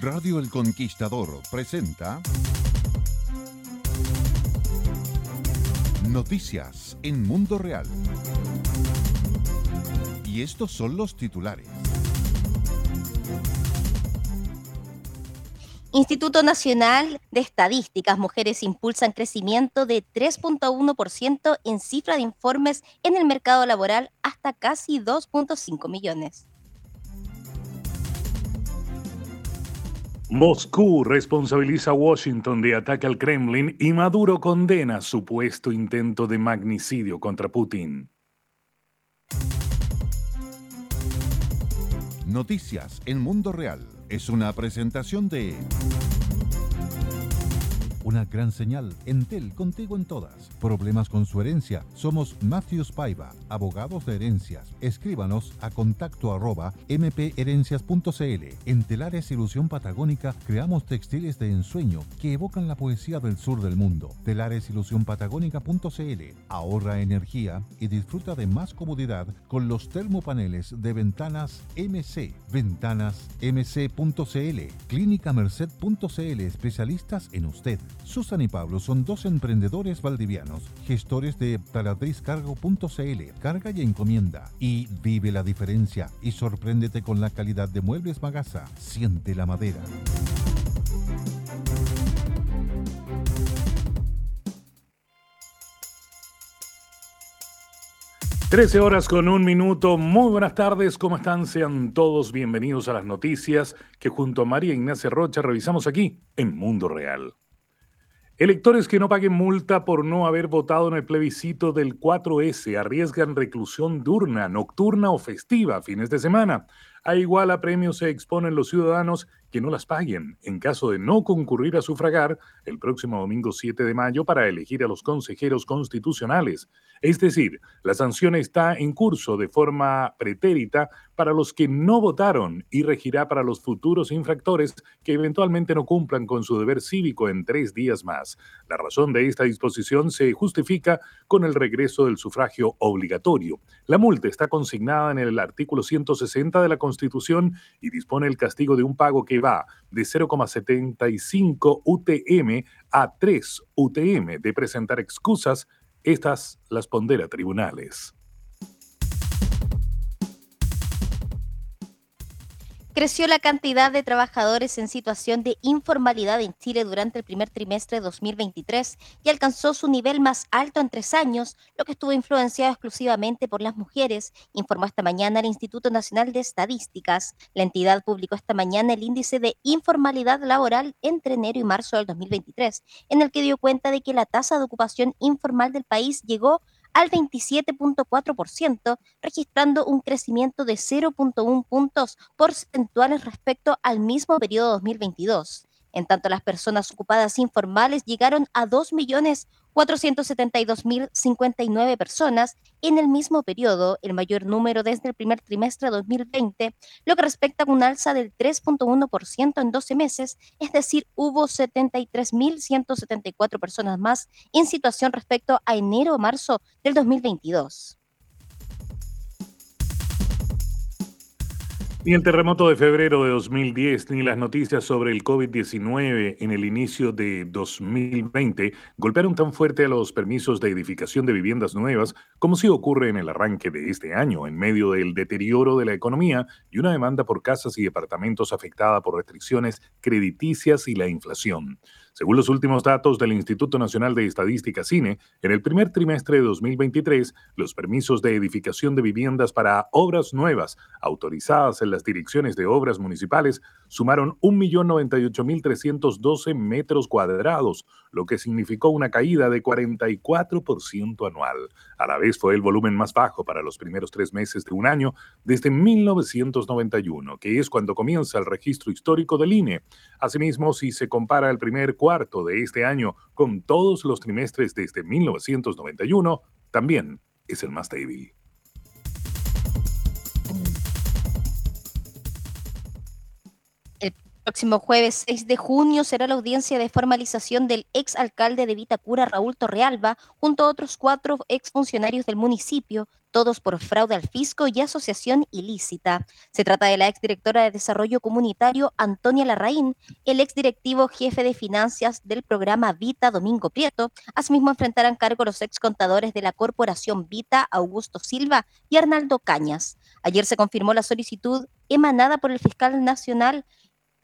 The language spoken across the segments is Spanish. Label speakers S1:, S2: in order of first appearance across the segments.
S1: Radio El Conquistador presenta Noticias en Mundo Real. Y estos son los titulares.
S2: Instituto Nacional de Estadísticas, mujeres impulsan crecimiento de 3.1% en cifra de informes en el mercado laboral hasta casi 2.5 millones.
S3: Moscú responsabiliza a Washington de ataque al Kremlin y Maduro condena supuesto intento de magnicidio contra Putin.
S1: Noticias en Mundo Real es una presentación de... Una gran señal. Entel, contigo en todas. Problemas con su herencia. Somos Matthews Paiva, abogados de herencias. Escríbanos a contacto arroba mperencias.cl. En Telares Ilusión Patagónica creamos textiles de ensueño que evocan la poesía del sur del mundo. Telaresillusionpatagónica.cl. Ahorra energía y disfruta de más comodidad con los termopaneles de ventanas MC. Ventanasmc.cl. Clínica Merced.cl. Especialistas en usted. Susan y Pablo son dos emprendedores valdivianos, gestores de taladriscargo.cl, carga y encomienda. Y vive la diferencia y sorpréndete con la calidad de muebles Magasa. Siente la madera.
S3: Trece horas con un minuto. Muy buenas tardes, ¿cómo están? Sean todos bienvenidos a las noticias que junto a María Ignacia Rocha revisamos aquí en Mundo Real. Electores que no paguen multa por no haber votado en el plebiscito del 4S arriesgan reclusión diurna, nocturna o festiva fines de semana. A igual a premio se exponen los ciudadanos que no las paguen en caso de no concurrir a sufragar el próximo domingo 7 de mayo para elegir a los consejeros constitucionales. Es decir, la sanción está en curso de forma pretérita para los que no votaron y regirá para los futuros infractores que eventualmente no cumplan con su deber cívico en tres días más. La razón de esta disposición se justifica con el regreso del sufragio obligatorio. La multa está consignada en el artículo 160 de la Constitución y dispone el castigo de un pago que va de 0,75 UTM a 3 UTM de presentar excusas. Estas las pondera tribunales.
S2: Creció la cantidad de trabajadores en situación de informalidad en Chile durante el primer trimestre de 2023 y alcanzó su nivel más alto en tres años, lo que estuvo influenciado exclusivamente por las mujeres, informó esta mañana el Instituto Nacional de Estadísticas. La entidad publicó esta mañana el índice de informalidad laboral entre enero y marzo del 2023, en el que dio cuenta de que la tasa de ocupación informal del país llegó al 27.4%, registrando un crecimiento de 0.1 puntos porcentuales respecto al mismo periodo 2022. En tanto, las personas ocupadas informales llegaron a 2.472.059 personas en el mismo periodo, el mayor número desde el primer trimestre de 2020, lo que respecta a un alza del 3.1% en 12 meses, es decir, hubo 73.174 personas más en situación respecto a enero-marzo del 2022.
S3: Ni el terremoto de febrero de 2010 ni las noticias sobre el COVID-19 en el inicio de 2020 golpearon tan fuerte a los permisos de edificación de viviendas nuevas como si ocurre en el arranque de este año, en medio del deterioro de la economía y una demanda por casas y departamentos afectada por restricciones crediticias y la inflación. Según los últimos datos del Instituto Nacional de Estadística CINE, en el primer trimestre de 2023, los permisos de edificación de viviendas para obras nuevas autorizadas en las direcciones de obras municipales sumaron 1.098.312 metros cuadrados, lo que significó una caída de 44% anual. A la vez fue el volumen más bajo para los primeros tres meses de un año desde 1991, que es cuando comienza el registro histórico del INE. Asimismo, si se compara el primer cuarto de este año con todos los trimestres desde 1991, también es el más débil.
S2: Próximo jueves 6 de junio será la audiencia de formalización del ex alcalde de Vitacura, Raúl Torrealba, junto a otros cuatro exfuncionarios del municipio, todos por fraude al fisco y asociación ilícita. Se trata de la exdirectora de Desarrollo Comunitario, Antonia Larraín, el exdirectivo jefe de finanzas del programa Vita, Domingo Prieto. Asimismo, enfrentarán cargo los excontadores de la Corporación Vita, Augusto Silva y Arnaldo Cañas. Ayer se confirmó la solicitud emanada por el fiscal nacional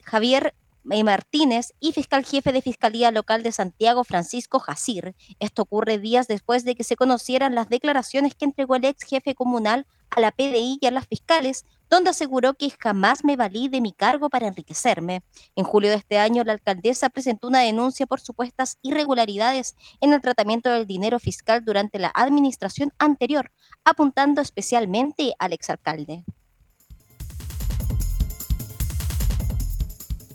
S2: Javier Martínez y fiscal jefe de Fiscalía Local de Santiago, Francisco Jacir. Esto ocurre días después de que se conocieran las declaraciones que entregó el ex jefe comunal a la PDI y a las fiscales, donde aseguró que jamás me valí de mi cargo para enriquecerme. En julio de este año, la alcaldesa presentó una denuncia por supuestas irregularidades en el tratamiento del dinero fiscal durante la administración anterior, apuntando especialmente al exalcalde.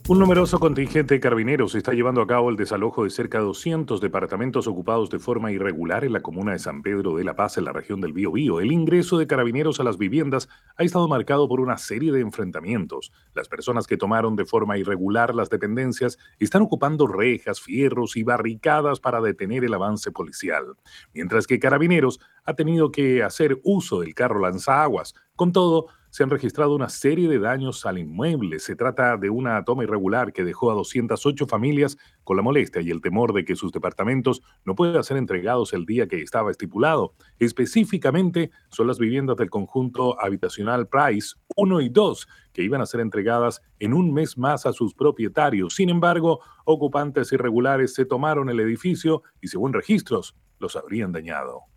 S3: Un numeroso contingente de carabineros está llevando a cabo el desalojo de cerca de 200 departamentos ocupados de forma irregular en la comuna de San Pedro de la Paz, en la región del Biobío. El ingreso de carabineros a las viviendas ha estado marcado por una serie de enfrentamientos. Las personas que tomaron de forma irregular las dependencias están ocupando rejas, fierros y barricadas para detener el avance policial, mientras que carabineros ha tenido que hacer uso del carro lanzaguas. Con todo, se han registrado una serie de daños al inmueble. Se trata de una toma irregular que dejó a 208 familias con la molestia y el temor de que sus departamentos no puedan ser entregados el día que estaba estipulado. Específicamente son las viviendas del conjunto habitacional Price 1 y 2 que iban a ser entregadas en un mes más a sus propietarios. Sin embargo, ocupantes irregulares se tomaron el edificio y según registros los habrían dañado.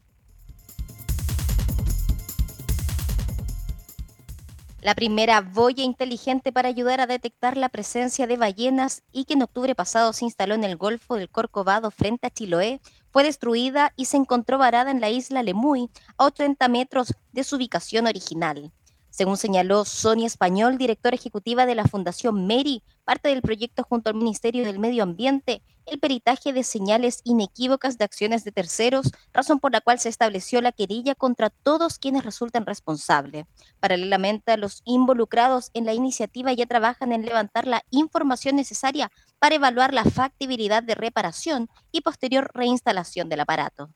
S2: La primera boya inteligente para ayudar a detectar la presencia de ballenas y que en octubre pasado se instaló en el Golfo del Corcovado frente a Chiloé, fue destruida y se encontró varada en la isla Lemuy, a 80 metros de su ubicación original. Según señaló Sonia Español, directora ejecutiva de la Fundación Mary, parte del proyecto junto al Ministerio del Medio Ambiente, el peritaje de señales inequívocas de acciones de terceros, razón por la cual se estableció la querella contra todos quienes resultan responsables. Paralelamente, los involucrados en la iniciativa ya trabajan en levantar la información necesaria para evaluar la factibilidad de reparación y posterior reinstalación del aparato.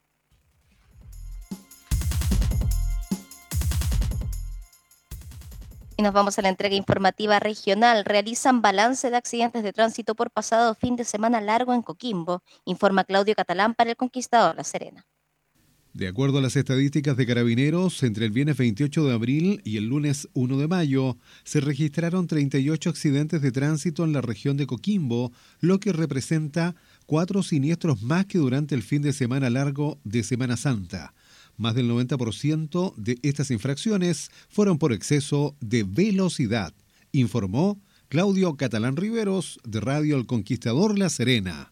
S2: Y nos vamos a la entrega informativa regional. Realizan balance de accidentes de tránsito por pasado fin de semana largo en Coquimbo, informa Claudio Catalán para el Conquistador La Serena.
S4: De acuerdo a las estadísticas de carabineros, entre el viernes 28 de abril y el lunes 1 de mayo se registraron 38 accidentes de tránsito en la región de Coquimbo, lo que representa cuatro siniestros más que durante el fin de semana largo de Semana Santa. Más del 90% de estas infracciones fueron por exceso de velocidad, informó Claudio Catalán Riveros de Radio El Conquistador La Serena.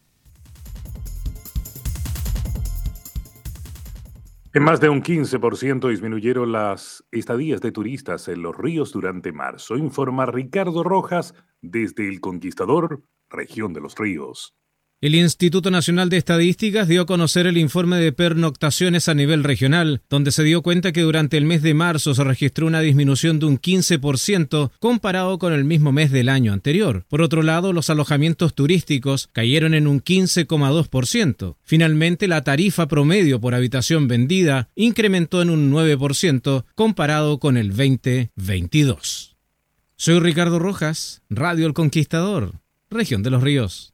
S3: En más de un 15% disminuyeron las estadías de turistas en los ríos durante marzo, informa Ricardo Rojas desde El Conquistador, región de los ríos.
S5: El Instituto Nacional de Estadísticas dio a conocer el informe de pernoctaciones a nivel regional, donde se dio cuenta que durante el mes de marzo se registró una disminución de un 15% comparado con el mismo mes del año anterior. Por otro lado, los alojamientos turísticos cayeron en un 15,2%. Finalmente, la tarifa promedio por habitación vendida incrementó en un 9% comparado con el 2022. Soy Ricardo Rojas, Radio El Conquistador, región de los ríos.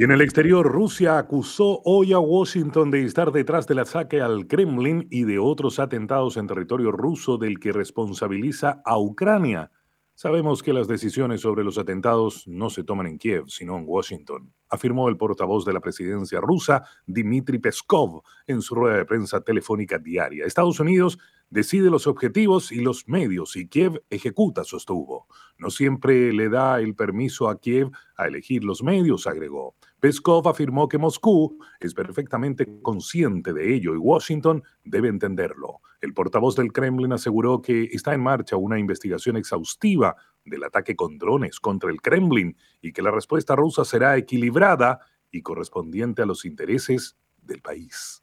S3: Y en el exterior, Rusia acusó hoy a Washington de estar detrás del ataque al Kremlin y de otros atentados en territorio ruso del que responsabiliza a Ucrania. Sabemos que las decisiones sobre los atentados no se toman en Kiev, sino en Washington, afirmó el portavoz de la presidencia rusa, Dmitry Peskov, en su rueda de prensa telefónica diaria. Estados Unidos decide los objetivos y los medios y Kiev ejecuta, sostuvo. No siempre le da el permiso a Kiev a elegir los medios, agregó. Peskov afirmó que Moscú es perfectamente consciente de ello y Washington debe entenderlo. El portavoz del Kremlin aseguró que está en marcha una investigación exhaustiva del ataque con drones contra el Kremlin y que la respuesta rusa será equilibrada y correspondiente a los intereses del país.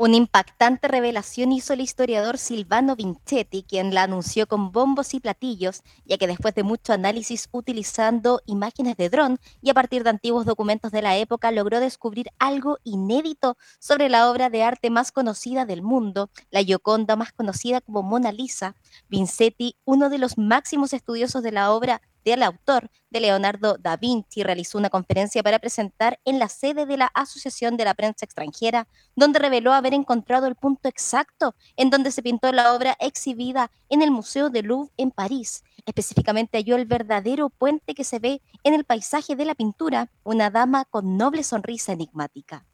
S2: Una impactante revelación hizo el historiador Silvano Vincetti, quien la anunció con bombos y platillos, ya que después de mucho análisis utilizando imágenes de dron y a partir de antiguos documentos de la época, logró descubrir algo inédito sobre la obra de arte más conocida del mundo, la Gioconda más conocida como Mona Lisa. Vincetti, uno de los máximos estudiosos de la obra, del autor de Leonardo da Vinci realizó una conferencia para presentar en la sede de la Asociación de la Prensa Extranjera, donde reveló haber encontrado el punto exacto en donde se pintó la obra exhibida en el Museo de Louvre en París. Específicamente halló el verdadero puente que se ve en el paisaje de la pintura, una dama con noble sonrisa enigmática.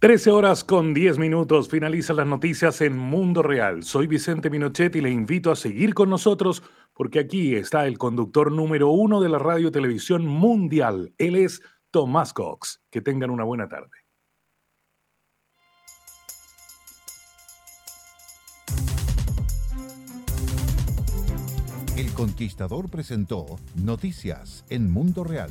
S3: 13 horas con 10 minutos finalizan las noticias en Mundo Real. Soy Vicente Minochet y le invito a seguir con nosotros porque aquí está el conductor número uno de la radio televisión mundial. Él es Tomás Cox. Que tengan una buena tarde.
S1: El Conquistador presentó Noticias en Mundo Real.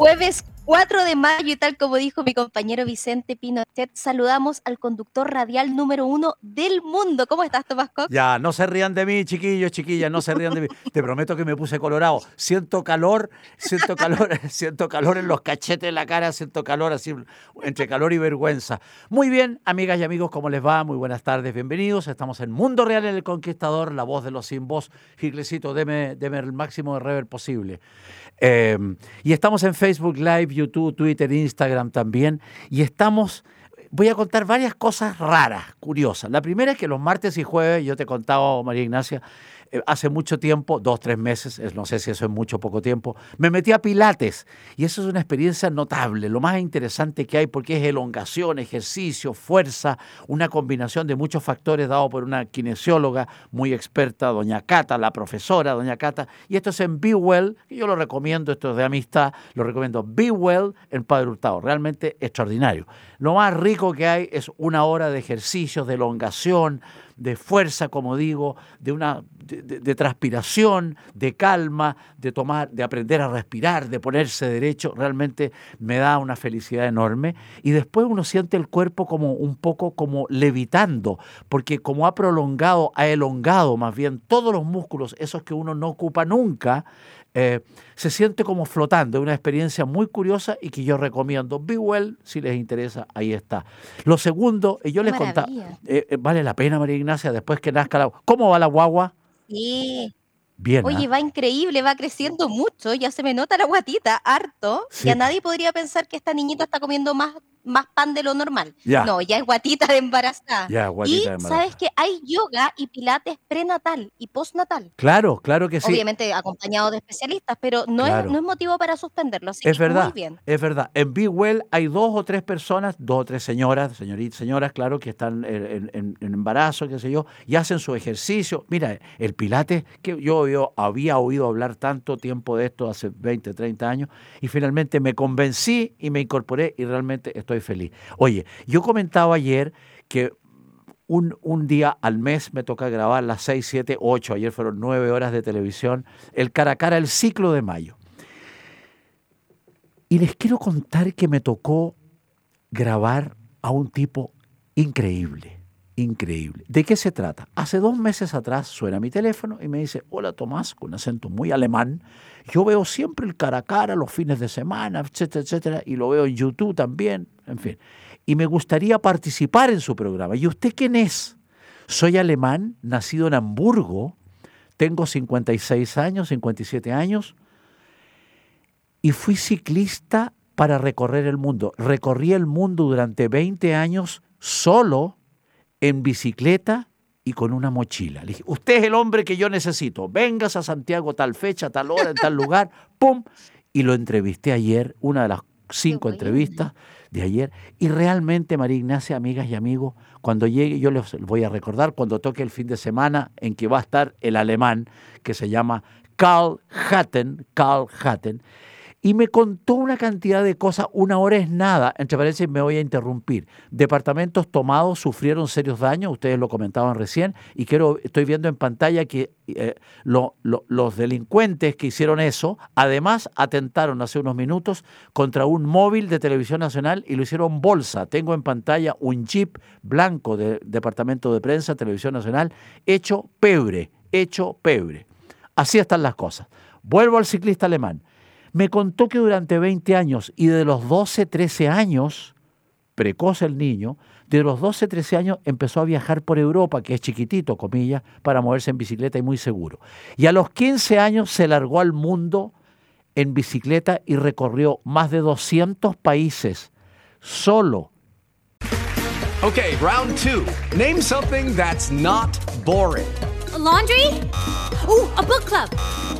S2: Jueves 4 de mayo y tal como dijo mi compañero Vicente Pinochet, saludamos al conductor radial número uno del mundo. ¿Cómo estás, Tomás Cox?
S6: Ya, no se rían de mí, chiquillos, chiquillas, no se rían de mí. Te prometo que me puse colorado. Siento calor, siento calor, siento calor en los cachetes de la cara, siento calor así, entre calor y vergüenza. Muy bien, amigas y amigos, ¿cómo les va? Muy buenas tardes, bienvenidos. Estamos en Mundo Real en el Conquistador, la voz de los sin voz. Giglecito, deme, deme el máximo de rever posible. Em, y estamos en Facebook Live, YouTube, Twitter, Instagram también. Y estamos, voy a contar varias cosas raras, curiosas. La primera es que los martes y jueves, yo te he contado, María Ignacia, eh, hace mucho tiempo, dos, tres meses, no sé si eso es mucho o poco tiempo, me metí a Pilates. Y eso es una experiencia notable, lo más interesante que hay porque es elongación, ejercicio, fuerza, una combinación de muchos factores dado por una kinesióloga muy experta, doña Cata, la profesora, doña Cata, y esto es en Be Well, yo lo recomiendo, esto es de amistad, lo recomiendo, Be Well en Padre Hurtado, realmente extraordinario. Lo más rico que hay es una hora de ejercicios, de elongación, de fuerza, como digo, de una de, transpiración, de calma, de tomar, de aprender a respirar, de ponerse derecho, realmente me da una felicidad enorme. Y después uno siente el cuerpo como un poco como levitando, porque como ha prolongado, ha elongado más bien todos los músculos, esos que uno no ocupa nunca, eh, se siente como flotando. Es una experiencia muy curiosa y que yo recomiendo. Be Well, si les interesa, ahí está. Lo segundo, yo les contaba, eh, eh, vale la pena, María Ignacia, después que nazca la... ¿Cómo va la guagua?
S2: Sí. Bien. Oye, ¿ah? va increíble, va creciendo mucho, ya se me nota la guatita, harto. Y a nadie podría pensar que esta niñita está comiendo más más pan de lo normal. No, ya es guatita de embarazada. y sabes que hay yoga y pilates prenatal y postnatal.
S6: Claro, claro que sí.
S2: Obviamente acompañado de especialistas, pero no, es, no es motivo para suspenderlo.
S6: es verdad, muy bien. es verdad. En Be Well hay dos o tres personas, dos o tres señoras, señoritas, señoras, claro, que están en, embarazo, qué sé yo, y hacen su ejercicio. Mira, el pilates, que yo, yo había oído hablar tanto tiempo de esto, hace 20, 30 años, y finalmente me convencí y me incorporé y realmente estoy feliz. Oye, yo comentaba ayer que un, un, día al mes me toca grabar las 6, 7, 8, ayer fueron 9 horas de televisión, el cara a cara, el ciclo de mayo. Y les quiero contar que me tocó grabar a un tipo increíble, increíble. ¿De qué se trata? Hace dos meses atrás suena mi teléfono y me dice, hola Tomás, con un acento muy alemán. Yo veo siempre el cara a cara los fines de semana, etcétera, etcétera, y lo veo en YouTube también, en fin. Y me gustaría participar en su programa. ¿Y usted quién es? Soy alemán, nacido en Hamburgo, tengo 56 años, 57 años, y fui ciclista para recorrer el mundo. Recorrí el mundo durante 20 años solo, en bicicleta y con una mochila. Le dije, usted es el hombre que yo necesito. Vengas a Santiago tal fecha, tal hora, en tal lugar, ¡pum! Y lo entrevisté ayer, una de las cinco entrevistas de ayer. Y realmente, María Ignacia, amigas y amigos, cuando llegue, yo les voy a recordar, cuando toque el fin de semana en que va a estar el alemán que se llama Karl Hatten, Karl Hatten, y me contó una cantidad de cosas. Una hora es nada, entre paréntesis me voy a interrumpir. Departamentos tomados sufrieron serios daños, ustedes lo comentaban recién, y quiero, estoy viendo en pantalla que eh, los delincuentes que hicieron eso, además atentaron hace unos minutos contra un móvil de televisión nacional y lo hicieron bolsa. Tengo en pantalla un jeep blanco de Departamento de Prensa, Televisión Nacional, hecho pebre, hecho pebre. Así están las cosas. Vuelvo al ciclista alemán me contó que durante 20 años y de los 12, 13 años, precoz el niño, de los 12, 13 años empezó a viajar por Europa, que es chiquitito, comillas, para moverse en bicicleta y muy seguro. Y a los 15 años se largó al mundo en bicicleta y recorrió más de 200 países solo.
S7: Okay, round two. Name something that's not boring.
S8: laundry? Uh, a book club.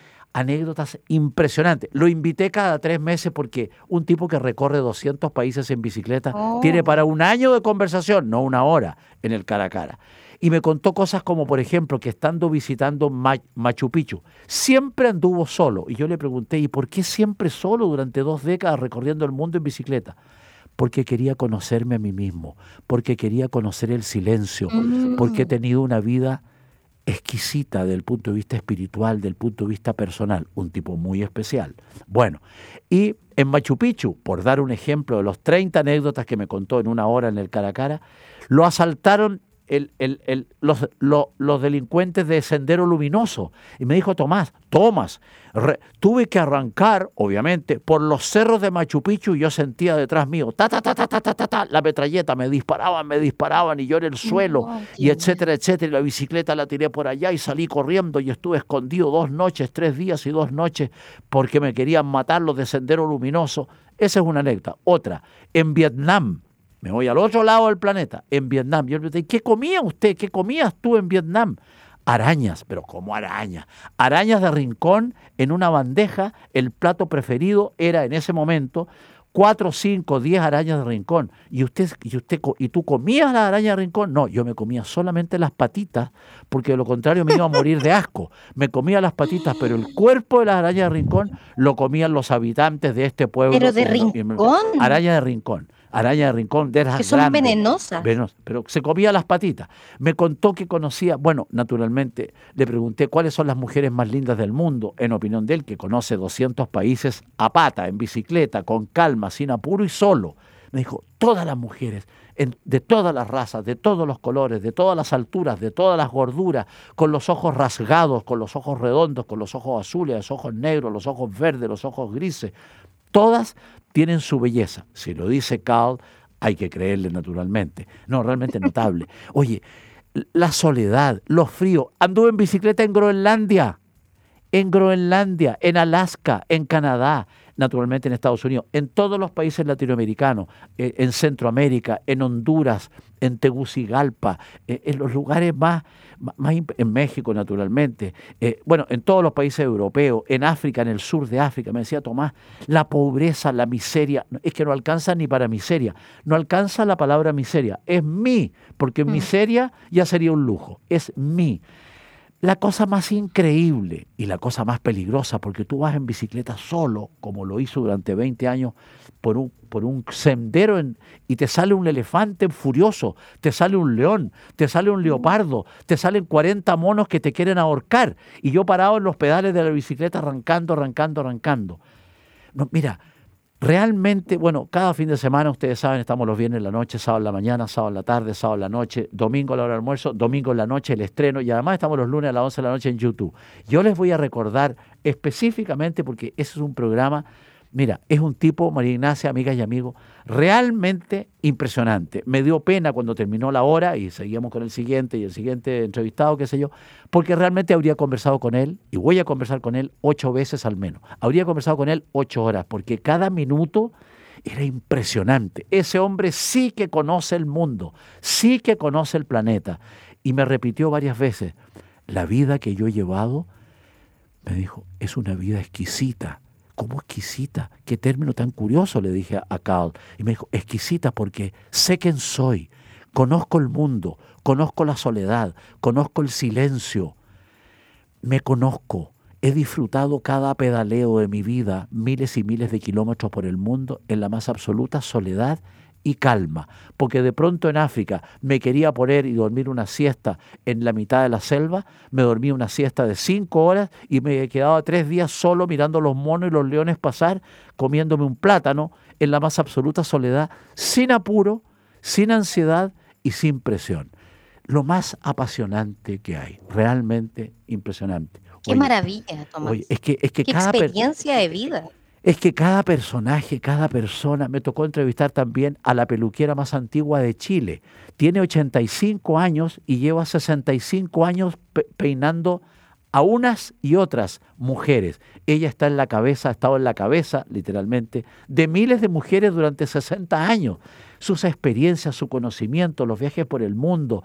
S6: anécdotas impresionantes. Lo invité cada tres meses porque un tipo que recorre 200 países en bicicleta tiene para un año de conversación, no una hora, en el cara a cara. Y me contó cosas como, por ejemplo, que estando visitando Machu Picchu, siempre anduvo solo. Y yo le pregunté, ¿y por qué siempre solo durante dos décadas recorriendo el mundo en bicicleta? Porque quería conocerme a mí mismo, porque quería conocer el silencio, porque he tenido una vida exquisita del punto de vista espiritual, del punto de vista personal, un tipo muy especial. Bueno, y en Machu Picchu, por dar un ejemplo de los 30 anécdotas que me contó en una hora en el cara a cara, lo asaltaron los, delincuentes de Sendero Luminoso. Y me dijo, Tomás, Tomás, tuve que arrancar, obviamente, por los cerros de Machu Picchu y yo sentía detrás mío, ta, ta, ta, ta, ta, ta, ta, ta la metralleta, me disparaban, me disparaban y yo en el suelo, y etcétera, etcétera. Y la bicicleta la tiré por allá y salí corriendo y estuve escondido dos noches, tres días y dos noches porque me querían matar los de Sendero Luminoso. Esa es una anécdota. Otra, en Vietnam, me voy al otro lado del planeta, en Vietnam. Yo le pregunté, ¿qué comía usted? ¿Qué comías tú en Vietnam? Arañas, pero ¿cómo arañas? Arañas de rincón en una bandeja. El plato preferido era en ese momento cuatro, cinco, diez arañas de rincón. ¿Y usted, y usted y tú comías la araña de rincón? No, yo me comía solamente las patitas, porque de lo contrario me iba a morir de asco. Me comía las patitas, pero el cuerpo de las arañas de rincón lo comían los habitantes de este pueblo.
S2: Pero de rincón.
S6: Araña de rincón araña de rincón, de las
S2: que son venenosas.
S6: pero se comía las patitas. Me contó que conocía, bueno, naturalmente le pregunté cuáles son las mujeres más lindas del mundo, en opinión de él, que conoce 200 países a pata, en bicicleta, con calma, sin apuro y solo. Me dijo, todas las mujeres, de todas las razas, de todos los colores, de todas las alturas, de todas las gorduras, con los ojos rasgados, con los ojos redondos, con los ojos azules, los ojos negros, los ojos verdes, los ojos grises, todas tienen su belleza. Si lo dice Carl, hay que creerle naturalmente. No, realmente notable. Oye, la soledad, los fríos. Anduve en bicicleta en Groenlandia en Groenlandia, en Alaska, en Canadá, naturalmente en Estados Unidos, en todos los países latinoamericanos, eh, en Centroamérica, en Honduras, en Tegucigalpa, eh, en los lugares más, más, en México naturalmente, eh, bueno, en todos los países europeos, en África, en el sur de África, me decía Tomás, la pobreza, la miseria, es que no alcanza ni para miseria, no alcanza la palabra miseria, es mi, porque mm. miseria ya sería un lujo, es mi la cosa más increíble y la cosa más peligrosa, porque tú vas en bicicleta solo, como lo hizo durante 20 años, por un, por un sendero y te sale un elefante furioso, te sale un león, te sale un leopardo, te salen 40 monos que te quieren ahorcar, y yo parado en los pedales de la bicicleta arrancando, arrancando, arrancando. No, mira, Realmente, bueno, cada fin de semana, ustedes saben, estamos los viernes en la noche, sábado en la mañana, sábado en la tarde, sábado en la noche, domingo a la hora del almuerzo, domingo en la noche el estreno y además estamos los lunes a las 11 de la noche en YouTube. Yo les voy a recordar específicamente porque ese es un programa Mira, es un tipo, María Ignacia, amigas y amigos, realmente impresionante. Me dio pena cuando terminó la hora y seguíamos con el siguiente y el siguiente entrevistado, qué sé yo, porque realmente habría conversado con él, y voy a conversar con él ocho veces al menos. Habría conversado con él ocho horas, porque cada minuto era impresionante. Ese hombre sí que conoce el mundo, sí que conoce el planeta. Y me repitió varias veces, la vida que yo he llevado, me dijo, es una vida exquisita ¿Cómo exquisita? ¿Qué término tan curioso? Le dije a Carl. Y me dijo, exquisita porque sé quién soy, conozco el mundo, conozco la soledad, conozco el silencio, me conozco. He disfrutado cada pedaleo de mi vida, miles y miles de kilómetros por el mundo, en la más absoluta soledad y calma, porque de pronto en África me quería poner y dormir una siesta en la mitad de la selva, me dormí una siesta de cinco horas y me quedaba tres días solo mirando los monos y los leones pasar, comiéndome un plátano en la más absoluta soledad, sin apuro, sin ansiedad y sin presión. Lo más apasionante que hay, realmente impresionante.
S2: Qué maravilla, Tomás.
S6: es que, es que
S2: Qué experiencia de vida
S6: es que cada personaje, cada persona, me tocó entrevistar también a la peluquera más antigua de Chile. Tiene 85 años y lleva 65 años peinando a unas y otras mujeres. Ella está en la cabeza, ha estado en la cabeza, literalmente, de miles de mujeres durante 60 años. Sus experiencias, su conocimiento, los viajes por el mundo,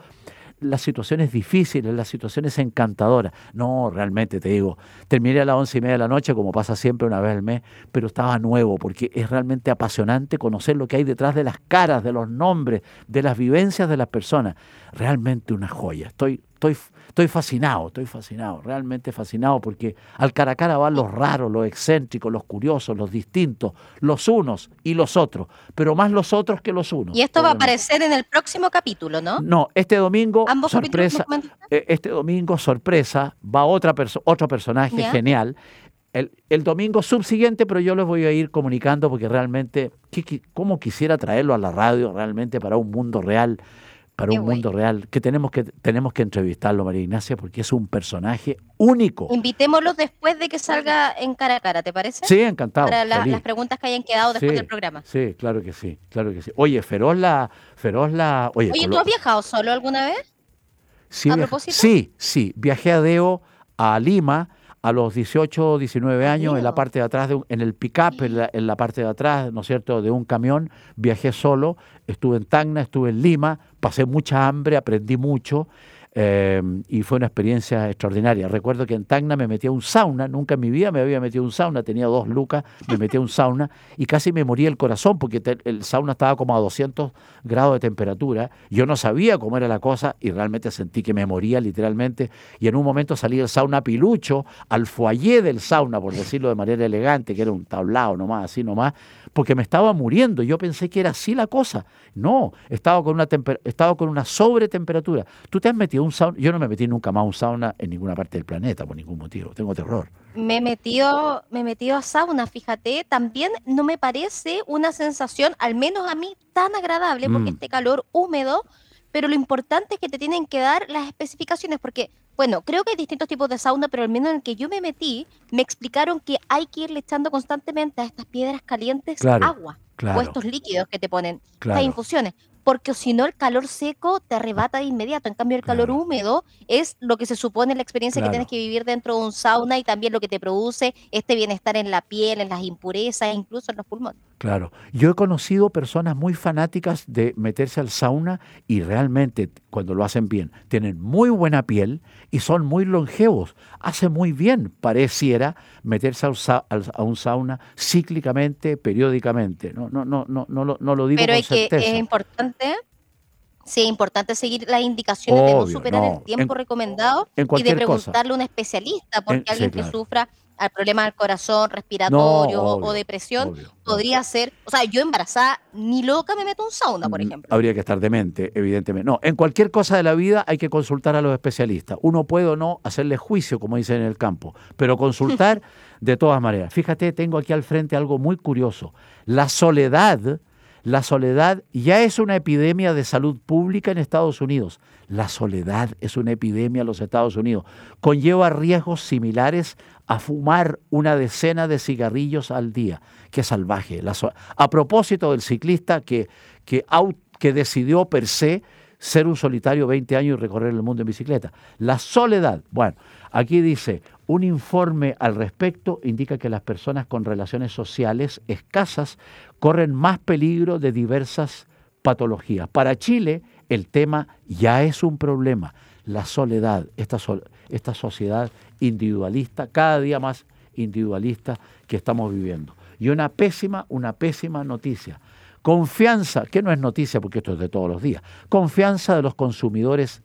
S6: las situaciones difíciles, las situaciones encantadoras. No, realmente te digo, terminé a las once y media de la noche, como pasa siempre una vez al mes, pero estaba nuevo, porque es realmente apasionante conocer lo que hay detrás de las caras, de los nombres, de las vivencias de las personas. Realmente una joya. Estoy, estoy estoy fascinado, estoy fascinado, realmente fascinado, porque al cara a cara van los raros, los excéntricos, los curiosos, los distintos, los unos y los otros, pero más los otros que los unos.
S2: Y esto va a aparecer en el próximo capítulo, ¿no?
S6: No, este domingo, sorpresa, eh, este domingo, sorpresa, va otra otro personaje genial. El, el, domingo subsiguiente, pero yo les voy a ir comunicando porque realmente, ¿cómo quisiera traerlo a la radio realmente para un mundo real? Para un mundo real, que tenemos que tenemos que entrevistarlo, María Ignacia, porque es un personaje único.
S2: Invitémoslo después de que salga en cara a cara, ¿te parece?
S6: Sí, encantado.
S2: Para las preguntas que hayan quedado después del programa.
S6: Sí, claro que sí, claro que sí. Oye, Feroz la, Feroz la,
S2: oye, ¿tú has viajado solo alguna vez?
S6: Sí, ¿A propósito? Sí, sí, viajé a Deo, a Lima, a los 18, 19 años, en la parte de atrás, de en el pick-up, en la, parte de atrás, ¿no es cierto?, de un camión, viajé solo, estuve en Tacna, estuve en Lima, pasé mucha hambre, aprendí mucho, Em, y fue una experiencia extraordinaria. Recuerdo que en Tacna me metí a un sauna, nunca en mi vida me había metido a un sauna, tenía dos lucas, me metí a un sauna y casi me moría el corazón porque el sauna estaba como a 200 grados de temperatura. Yo no sabía cómo era la cosa y realmente sentí que me moría literalmente. Y en un momento salí del sauna pilucho al foyer del sauna, por decirlo de manera elegante, que era un tablado nomás, así nomás, porque me estaba muriendo. Yo pensé que era así la cosa. No, estaba con una, estaba con una sobretemperatura. Tú te has metido un sauna. Yo no me metí nunca más a un sauna en ninguna parte del planeta por ningún motivo. Tengo terror.
S2: Me metió, me metió a sauna, fíjate. También no me parece una sensación, al menos a mí, tan agradable, porque mm. este calor húmedo. Pero lo importante es que te tienen que dar las especificaciones, porque bueno, creo que hay distintos tipos de sauna, pero al menos en el que yo me metí, me explicaron que hay que irle echando constantemente a estas piedras calientes agua o estos líquidos que te ponen, estas infusiones, porque si no el calor seco te arrebata de inmediato. En cambio, el calor húmedo es lo que se supone la experiencia que tienes que vivir dentro de un sauna y también lo que te produce este bienestar en la piel, en las impurezas, incluso en los pulmones.
S6: Claro, yo he conocido personas muy fanáticas de meterse al sauna y realmente cuando lo hacen bien, tienen muy buena piel y son muy longevos. Hace muy bien, pareciera, meterse a un sauna cíclicamente, periódicamente. No, no, no, no, no, lo, no lo digo
S2: Pero
S6: con
S2: es que
S6: certeza.
S2: es importante Sí, es importante seguir las indicaciones de no superar
S6: no.
S2: el tiempo
S6: En-
S2: recomendado
S6: en
S2: y de
S6: cosa.
S2: preguntarle a un especialista, porque
S6: En- sí,
S2: alguien que sufra al problema del corazón, respiratorio o-
S6: obvio,
S2: o depresión
S6: obvio,
S2: podría ser, o sea, yo embarazada ni loca me meto un sauna, por
S6: Mm,
S2: ejemplo.
S6: Habría que estar demente, evidentemente. No, en cualquier cosa de la vida hay que consultar a los especialistas. Uno puede o no hacerle juicio, como dicen en el campo, pero consultar de todas maneras. Fíjate, tengo aquí al frente algo muy curioso. La soledad, la soledad ya es una epidemia de salud pública en Estados Unidos. La soledad es una epidemia en los Estados Unidos. Conlleva riesgos similares a fumar una decena de cigarrillos al día. Qué salvaje. A propósito del ciclista que, que, que decidió per se ser un solitario 20 años y recorrer el mundo en bicicleta. La soledad. Bueno, aquí dice, un informe al respecto indica que las personas con relaciones sociales escasas corren más peligro de diversas patologías. Para Chile, el tema ya es un problema. La soledad, esta, so- esta sociedad individualista, cada día más individualista que estamos viviendo. Y una pésima, una pésima noticia. Confianza, que no es noticia porque esto es de todos los días, confianza de los consumidores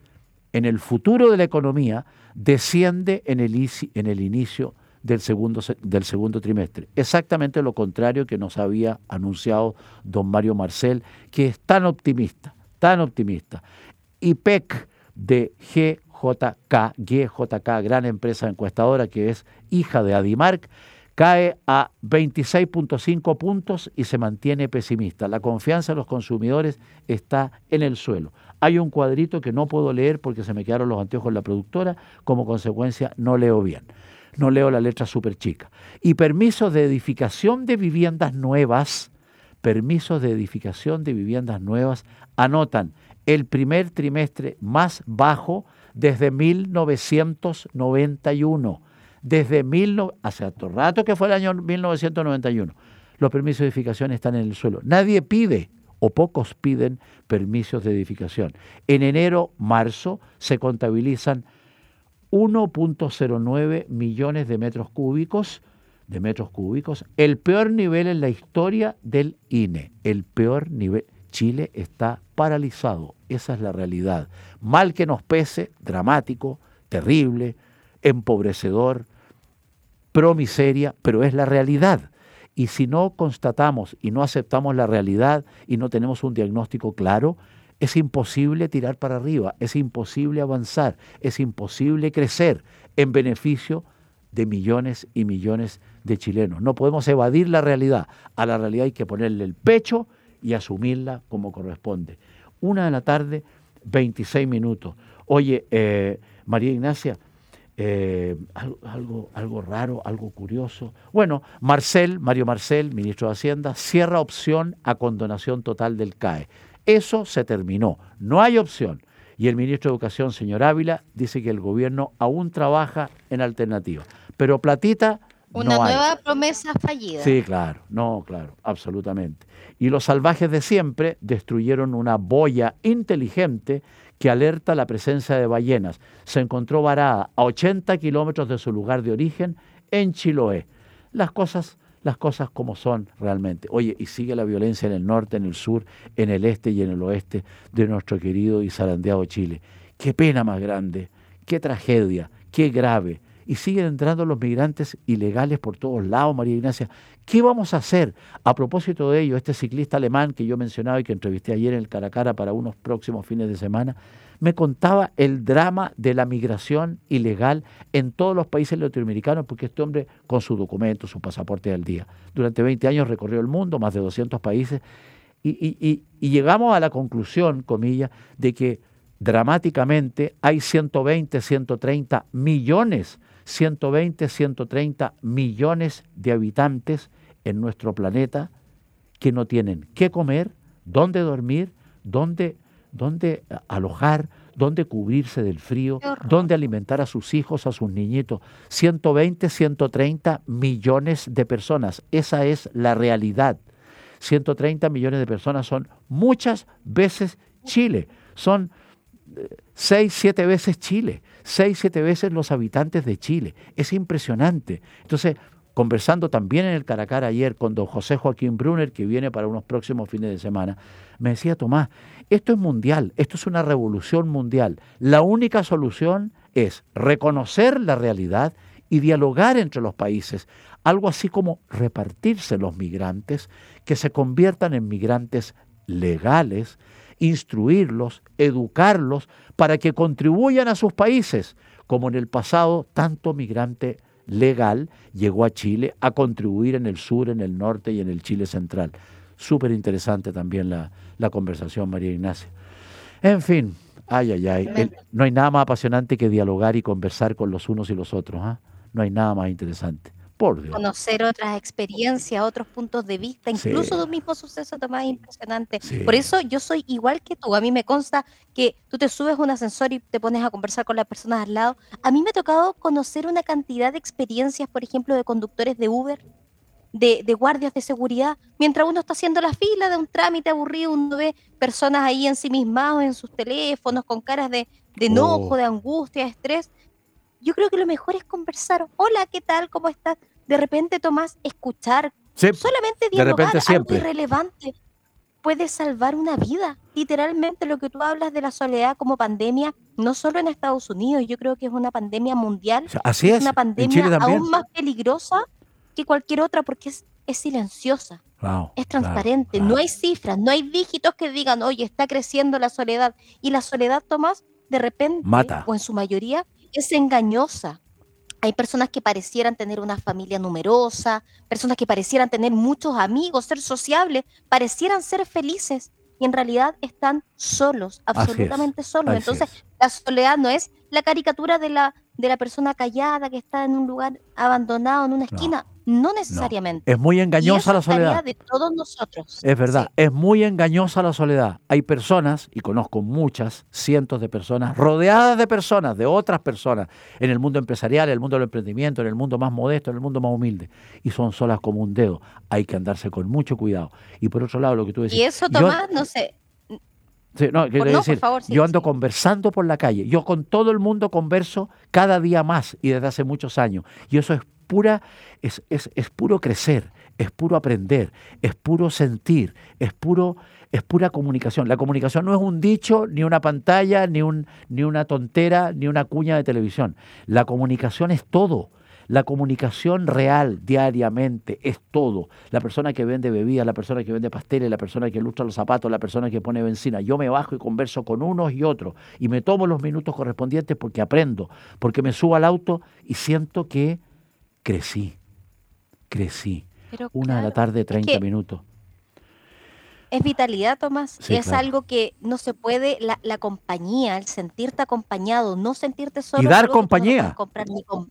S6: en el futuro de la economía desciende en el, en el inicio del segundo, se- del segundo trimestre. Exactamente lo contrario que nos había anunciado don Mario Marcel, que es tan optimista, tan optimista. IPEC de GJK, GJK, gran empresa encuestadora que es hija de Adimark, cae a 26.5 puntos y se mantiene pesimista. La confianza de los consumidores está en el suelo. Hay un cuadrito que no puedo leer porque se me quedaron los anteojos en la productora, como consecuencia no leo bien. No leo la letra súper chica. Y permisos de edificación de viviendas nuevas, permisos de edificación de viviendas nuevas anotan el primer trimestre más bajo desde 1991. Desde mil hace harto rato que fue el año 1991. Los permisos de edificación están en el suelo. Nadie pide o pocos piden permisos de edificación. En enero, marzo se contabilizan 1.09 millones de metros cúbicos, de metros cúbicos, el peor nivel en la historia del INE, el peor nivel. Chile está paralizado, esa es la realidad. Mal que nos pese, dramático, terrible, empobrecedor, pro miseria, pero es la realidad. Y si no constatamos y no aceptamos la realidad y no tenemos un diagnóstico claro, es imposible tirar para arriba, es imposible avanzar, es imposible crecer en beneficio de millones y millones de chilenos. No podemos evadir la realidad. A la realidad hay que ponerle el pecho y asumirla como corresponde. Una de la tarde, 26 minutos. Oye, eh, María Ignacia, eh, algo, algo, raro, algo curioso. Bueno, Marcel, Mario Marcel, ministro de Hacienda, cierra opción a condonación total del CAE. Eso se terminó, no hay opción. Y el ministro de Educación, señor Ávila, dice que el gobierno aún trabaja en alternativa. Pero platita
S2: Una
S6: no hay.
S2: nueva promesa fallida.
S6: Sí, claro, no, claro, absolutamente. Y los salvajes de siempre destruyeron una boya inteligente que alerta la presencia de ballenas. Se encontró varada a 80 kilómetros de su lugar de origen en Chiloé. Las cosas, las cosas como son realmente. Oye, y sigue la violencia en el norte, en el sur, en el este y en el oeste de nuestro querido y zarandeado Chile. Qué pena más grande, qué tragedia, qué grave y siguen entrando los migrantes ilegales por todos lados, María Ignacia. ¿Qué vamos a hacer? A propósito de ello, este ciclista alemán que yo mencionaba y que entrevisté ayer en el Caracara para unos próximos fines de semana, me contaba el drama de la migración ilegal en todos los países latinoamericanos, porque este hombre, con su documento, su pasaporte al día, durante 20 años recorrió el mundo, más de 200 países, y, llegamos a la conclusión, comillas, de que dramáticamente hay 120, 130 millones, 120, 130 millones de habitantes en nuestro planeta que no tienen qué comer, dónde dormir, dónde, dónde alojar, dónde cubrirse del frío, dónde alimentar a sus hijos, a sus niñitos. 120, 130 millones de personas. Esa es la realidad. 130 millones de personas son muchas veces Chile. Son eh, seis, siete veces Chile. Seis, siete veces los habitantes de Chile. Es impresionante. Entonces, conversando también en el Caracar ayer con don José Joaquín Brunner, que viene para unos próximos fines de semana, me decía, Tomás, esto es mundial, esto es una revolución mundial. La única solución es reconocer la realidad y dialogar entre los países, algo así como repartirse los migrantes, que se conviertan en migrantes legales, instruirlos, educarlos, para que contribuyan a sus países, como en el pasado tanto migrante legal llegó a Chile a contribuir en el sur, en el norte y en el Chile central. Súper interesante también la, la, conversación, María Ignacia. En fin, ay, ay, ay. no hay nada más apasionante que dialogar y conversar con los unos y los otros. ¿ah? No hay nada más interesante.
S2: Conocer otras experiencias, otros puntos de vista, incluso de un mismo suceso, más impresionante. Por eso yo soy igual que tú. A mí me consta que tú te subes a un ascensor y te pones a conversar con las personas al lado. A mí me ha tocado conocer una cantidad de experiencias, por ejemplo, de conductores de Uber, de, de, guardias de seguridad, mientras uno está haciendo la fila de un trámite aburrido, uno ve personas ahí en sí mismas, en sus teléfonos, con caras de, de enojo, oh. de angustia, de estrés. Yo creo que lo mejor es conversar. Hola, ¿qué tal? ¿Cómo estás? De repente, Tomás, escuchar, solamente dialogar algo irrelevante puede salvar una vida. Literalmente lo que tú hablas de la soledad como pandemia, no solo en Estados Unidos, yo creo que es una pandemia mundial.
S6: Así es.
S2: Una pandemia aún más peligrosa que cualquier otra porque es, es silenciosa. es transparente, no hay cifras, no hay dígitos que digan, oye, está creciendo la soledad. Y la soledad, Tomás, de repente,
S6: Mata.
S2: o en su mayoría, es engañosa. Hay personas que parecieran tener una familia numerosa, personas que parecieran tener muchos amigos, ser sociables, parecieran ser felices y en realidad están solos, absolutamente solos. Entonces, la soledad no es la caricatura de la, de la persona callada que está en un lugar abandonado, en una esquina. No necesariamente.
S6: Es muy engañosa la soledad.
S2: de todos nosotros.
S6: Es verdad, es muy engañosa la soledad. Hay personas, y conozco muchas, cientos de personas, rodeadas de personas, de otras personas, en el mundo empresarial, en el mundo del emprendimiento, en el mundo más modesto, en el mundo más humilde, y son solas como un dedo. Hay que andarse con mucho cuidado. Y por otro lado, lo que tú decís.
S2: Y eso, Tomás, no sé.
S6: no, quiero decir, yo ando conversando por la calle. Yo con todo el mundo converso cada día más y desde hace muchos años. Y eso es pura, es, es, es puro crecer, es puro aprender, es puro sentir, es puro, es pura comunicación. La comunicación no es un dicho, ni una pantalla, ni, un, ni una tontera, ni una cuña de televisión. La comunicación es todo. La comunicación real diariamente es todo. La persona que vende bebidas, la persona que vende pasteles, la persona que ilustra los zapatos, la persona que pone benzina. Yo me bajo y converso con unos y otros y me tomo los minutos correspondientes porque aprendo, porque me subo al auto y siento que crecí, crecí. Una de la tarde, 30 minutos.
S2: Es vitalidad, Tomás. es algo que no se puede, la, compañía, el sentirte acompañado, no sentirte solo.
S6: Y dar compañía.
S2: No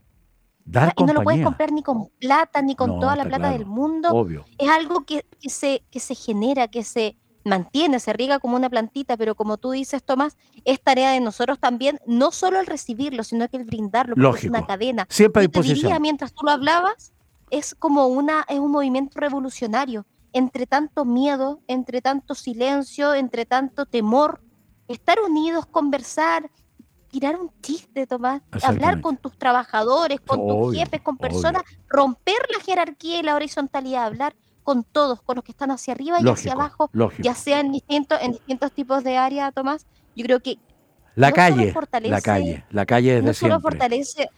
S6: dar
S2: y no lo puedes comprar ni con plata, ni con toda la plata del mundo.
S6: Obvio.
S2: Es algo que, que, se, que se genera, que se, mantiene, se riega como una plantita, pero como tú dices, Tomás, es tarea de nosotros también, no solo el recibirlo, sino que el brindarlo, porque es una cadena.
S6: Siempre hay
S2: te diría, mientras tú lo hablabas, es como una, es un movimiento revolucionario. Entre tanto miedo, entre tanto silencio, entre tanto temor, estar unidos, conversar, tirar un chiste, Tomás, hablar con tus trabajadores, con tus jefes, con personas, romper la jerarquía y la horizontalidad, hablar con todos, con los que están hacia arriba y hacia abajo, ya sea en distintos, en distintos tipos de áreas, Tomás. Yo creo que
S6: la calle, la calle, la calle desde
S2: no
S6: solo
S2: fortalece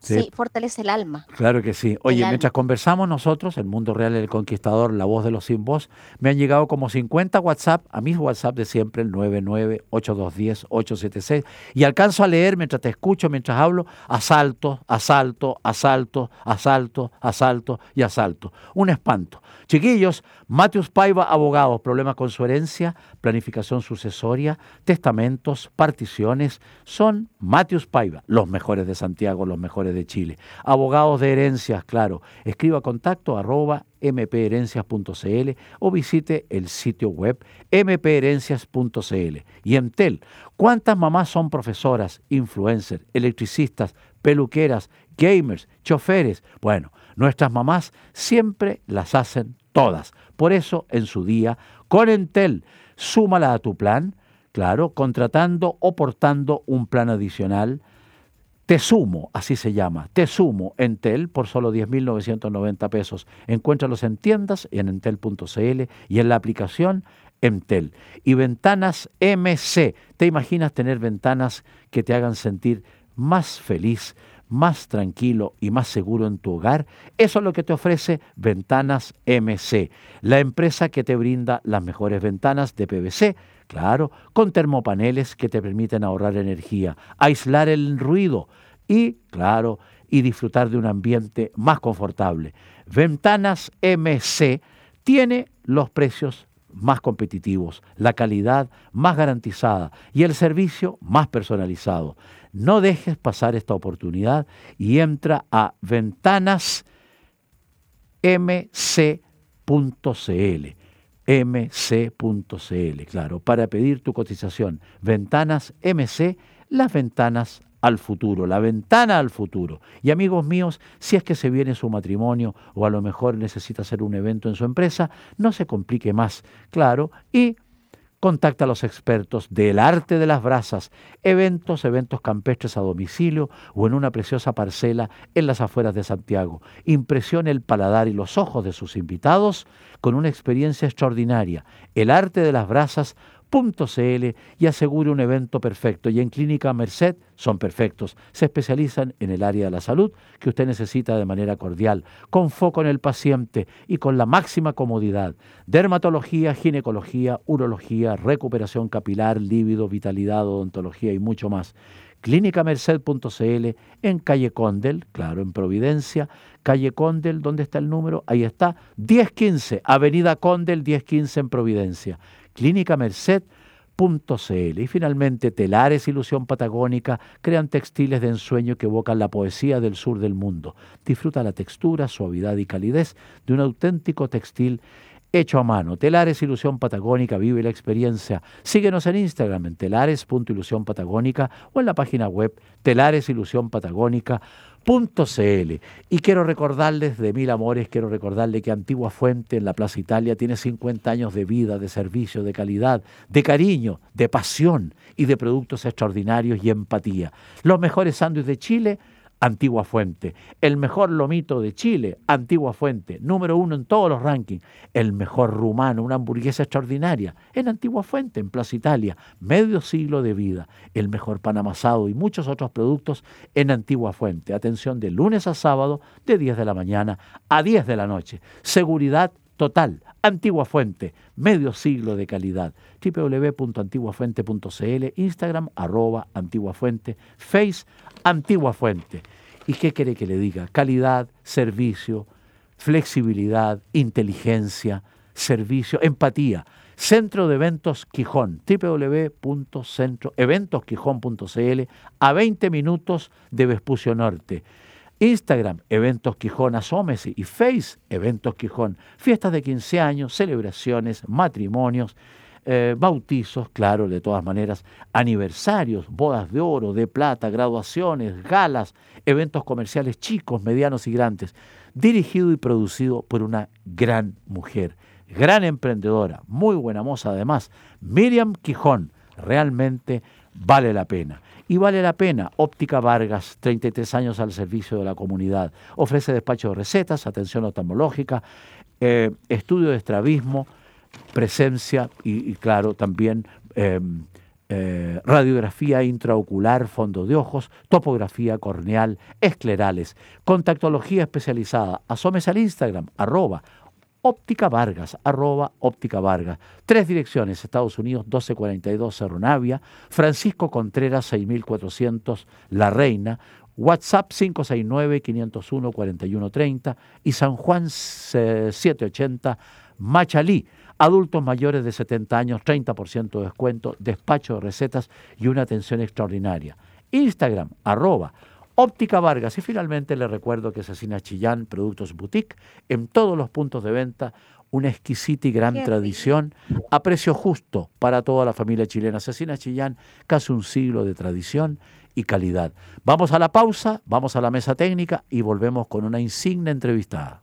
S2: Sí. fortalece el alma.
S6: Claro que sí. Oye, mientras conversamos nosotros, el mundo real del conquistador, la voz de los sin voz, me han llegado como 50 WhatsApp, a mis WhatsApp de siempre, el 998210-876, y alcanzo a leer mientras te escucho, mientras hablo, asalto, asalto, asalto, asalto, asalto y asalto. Un espanto. Chiquillos, Mateus Paiva, abogados, problemas con su herencia, planificación sucesoria, testamentos, particiones, son Mateus Paiva, los mejores de Santiago, los mejores mejores de Chile. Abogados de herencias, claro. Escriba contacto arroba mpherencias.cl o visite el sitio web mpherencias.cl. Y Entel, ¿cuántas mamás son profesoras, influencers, electricistas, peluqueras, gamers, choferes? Bueno, nuestras mamás siempre las hacen todas. Por eso, en su día, con Entel, súmala a tu plan, claro, contratando o portando un plan adicional te sumo, así se llama, Te sumo Entel por solo 10.990 pesos. Encuéntralos en tiendas y en entel.cl y en la aplicación Entel. Y ventanas MC. ¿Te imaginas tener ventanas que te hagan sentir más feliz, más tranquilo y más seguro en tu hogar? Eso es lo que te ofrece Ventanas MC, la empresa que te brinda las mejores ventanas de PVC Claro, con termopaneles que te permiten ahorrar energía, aislar el ruido y, claro, y disfrutar de un ambiente más confortable. Ventanas MC tiene los precios más competitivos, la calidad más garantizada y el servicio más personalizado. No dejes pasar esta oportunidad y entra a ventanasmc.cl mc.cl, claro, para pedir tu cotización. Ventanas MC, las ventanas al futuro, la ventana al futuro. Y amigos míos, si es que se viene su matrimonio o a lo mejor necesita hacer un evento en su empresa, no se complique más, claro, y Contacta a los expertos del arte de las brasas, eventos, eventos campestres a domicilio o en una preciosa parcela en las afueras de Santiago. Impresione el paladar y los ojos de sus invitados con una experiencia extraordinaria. El arte de las brasas .cl y asegure un evento perfecto. Y en Clínica Merced son perfectos. Se especializan en el área de la salud que usted necesita de manera cordial, con foco en el paciente y con la máxima comodidad. Dermatología, ginecología, urología, recuperación capilar, líbido, vitalidad, odontología y mucho más. Clínicamerced.cl en calle Condel, claro, en Providencia, calle Condel, ¿dónde está el número? Ahí está, 1015, Avenida Condel 1015 en Providencia clínicamerced.cl. Y finalmente, Telares Ilusión Patagónica crean textiles de ensueño que evocan la poesía del sur del mundo. Disfruta la textura, suavidad y calidez de un auténtico textil hecho a mano. Telares Ilusión Patagónica, vive la experiencia. Síguenos en Instagram en telares.ilusión o en la página web telaresillusionpatagónica.com .cl. Y quiero recordarles de mil amores, quiero recordarles que Antigua Fuente en la Plaza Italia tiene 50 años de vida, de servicio, de calidad, de cariño, de pasión y de productos extraordinarios y empatía. Los mejores sándwiches de Chile Antigua Fuente. El mejor lomito de Chile, Antigua Fuente. Número uno en todos los rankings. El mejor rumano, una hamburguesa extraordinaria, en Antigua Fuente, en Plaza Italia. Medio siglo de vida. El mejor pan amasado y muchos otros productos en Antigua Fuente. Atención de lunes a sábado, de 10 de la mañana a 10 de la noche. Seguridad total. Antigua Fuente, medio siglo de calidad. www.antiguafuente.cl, Instagram, arroba Antigua Fuente, Face, Antigua Fuente. ¿Y qué quiere que le diga? Calidad, servicio, flexibilidad, inteligencia, servicio, empatía. Centro de Eventos Quijón, www.centroeventosquijón.cl, a 20 minutos de Vespucio Norte. Instagram, Eventos Quijón, asómese, y Face, Eventos Quijón, fiestas de 15 años, celebraciones, matrimonios, eh, bautizos, claro, de todas maneras, aniversarios, bodas de oro, de plata, graduaciones, galas, eventos comerciales chicos, medianos y grandes, dirigido y producido por una gran mujer, gran emprendedora, muy buena moza además, Miriam Quijón, realmente vale la pena. Y vale la pena. Óptica Vargas, 33 años al servicio de la comunidad. Ofrece despacho de recetas, atención oftalmológica, eh, estudio de estrabismo, presencia y, claro, también em, eh, radiografía intraocular, fondo de ojos, topografía corneal, esclerales, contactología especializada. Asomes al Instagram, arroba Óptica Vargas, arroba Óptica Vargas. Tres direcciones, Estados Unidos 1242 Cerro Navia, Francisco Contreras 6400 La Reina, WhatsApp 569-501-4130 y San Juan 780 Machalí. Adultos mayores de 70 años, 30% de descuento, despacho de recetas y una atención extraordinaria. Instagram, arroba Óptica Vargas. Y finalmente le recuerdo que Cecina Chillán, Productos Boutique, en todos los puntos de venta, una exquisita y gran
S2: Qué
S6: tradición a precio justo para toda la familia chilena. Cecina Chillán, casi un siglo de tradición y calidad. Vamos a la pausa, vamos a la mesa técnica y volvemos con una insigne entrevistada.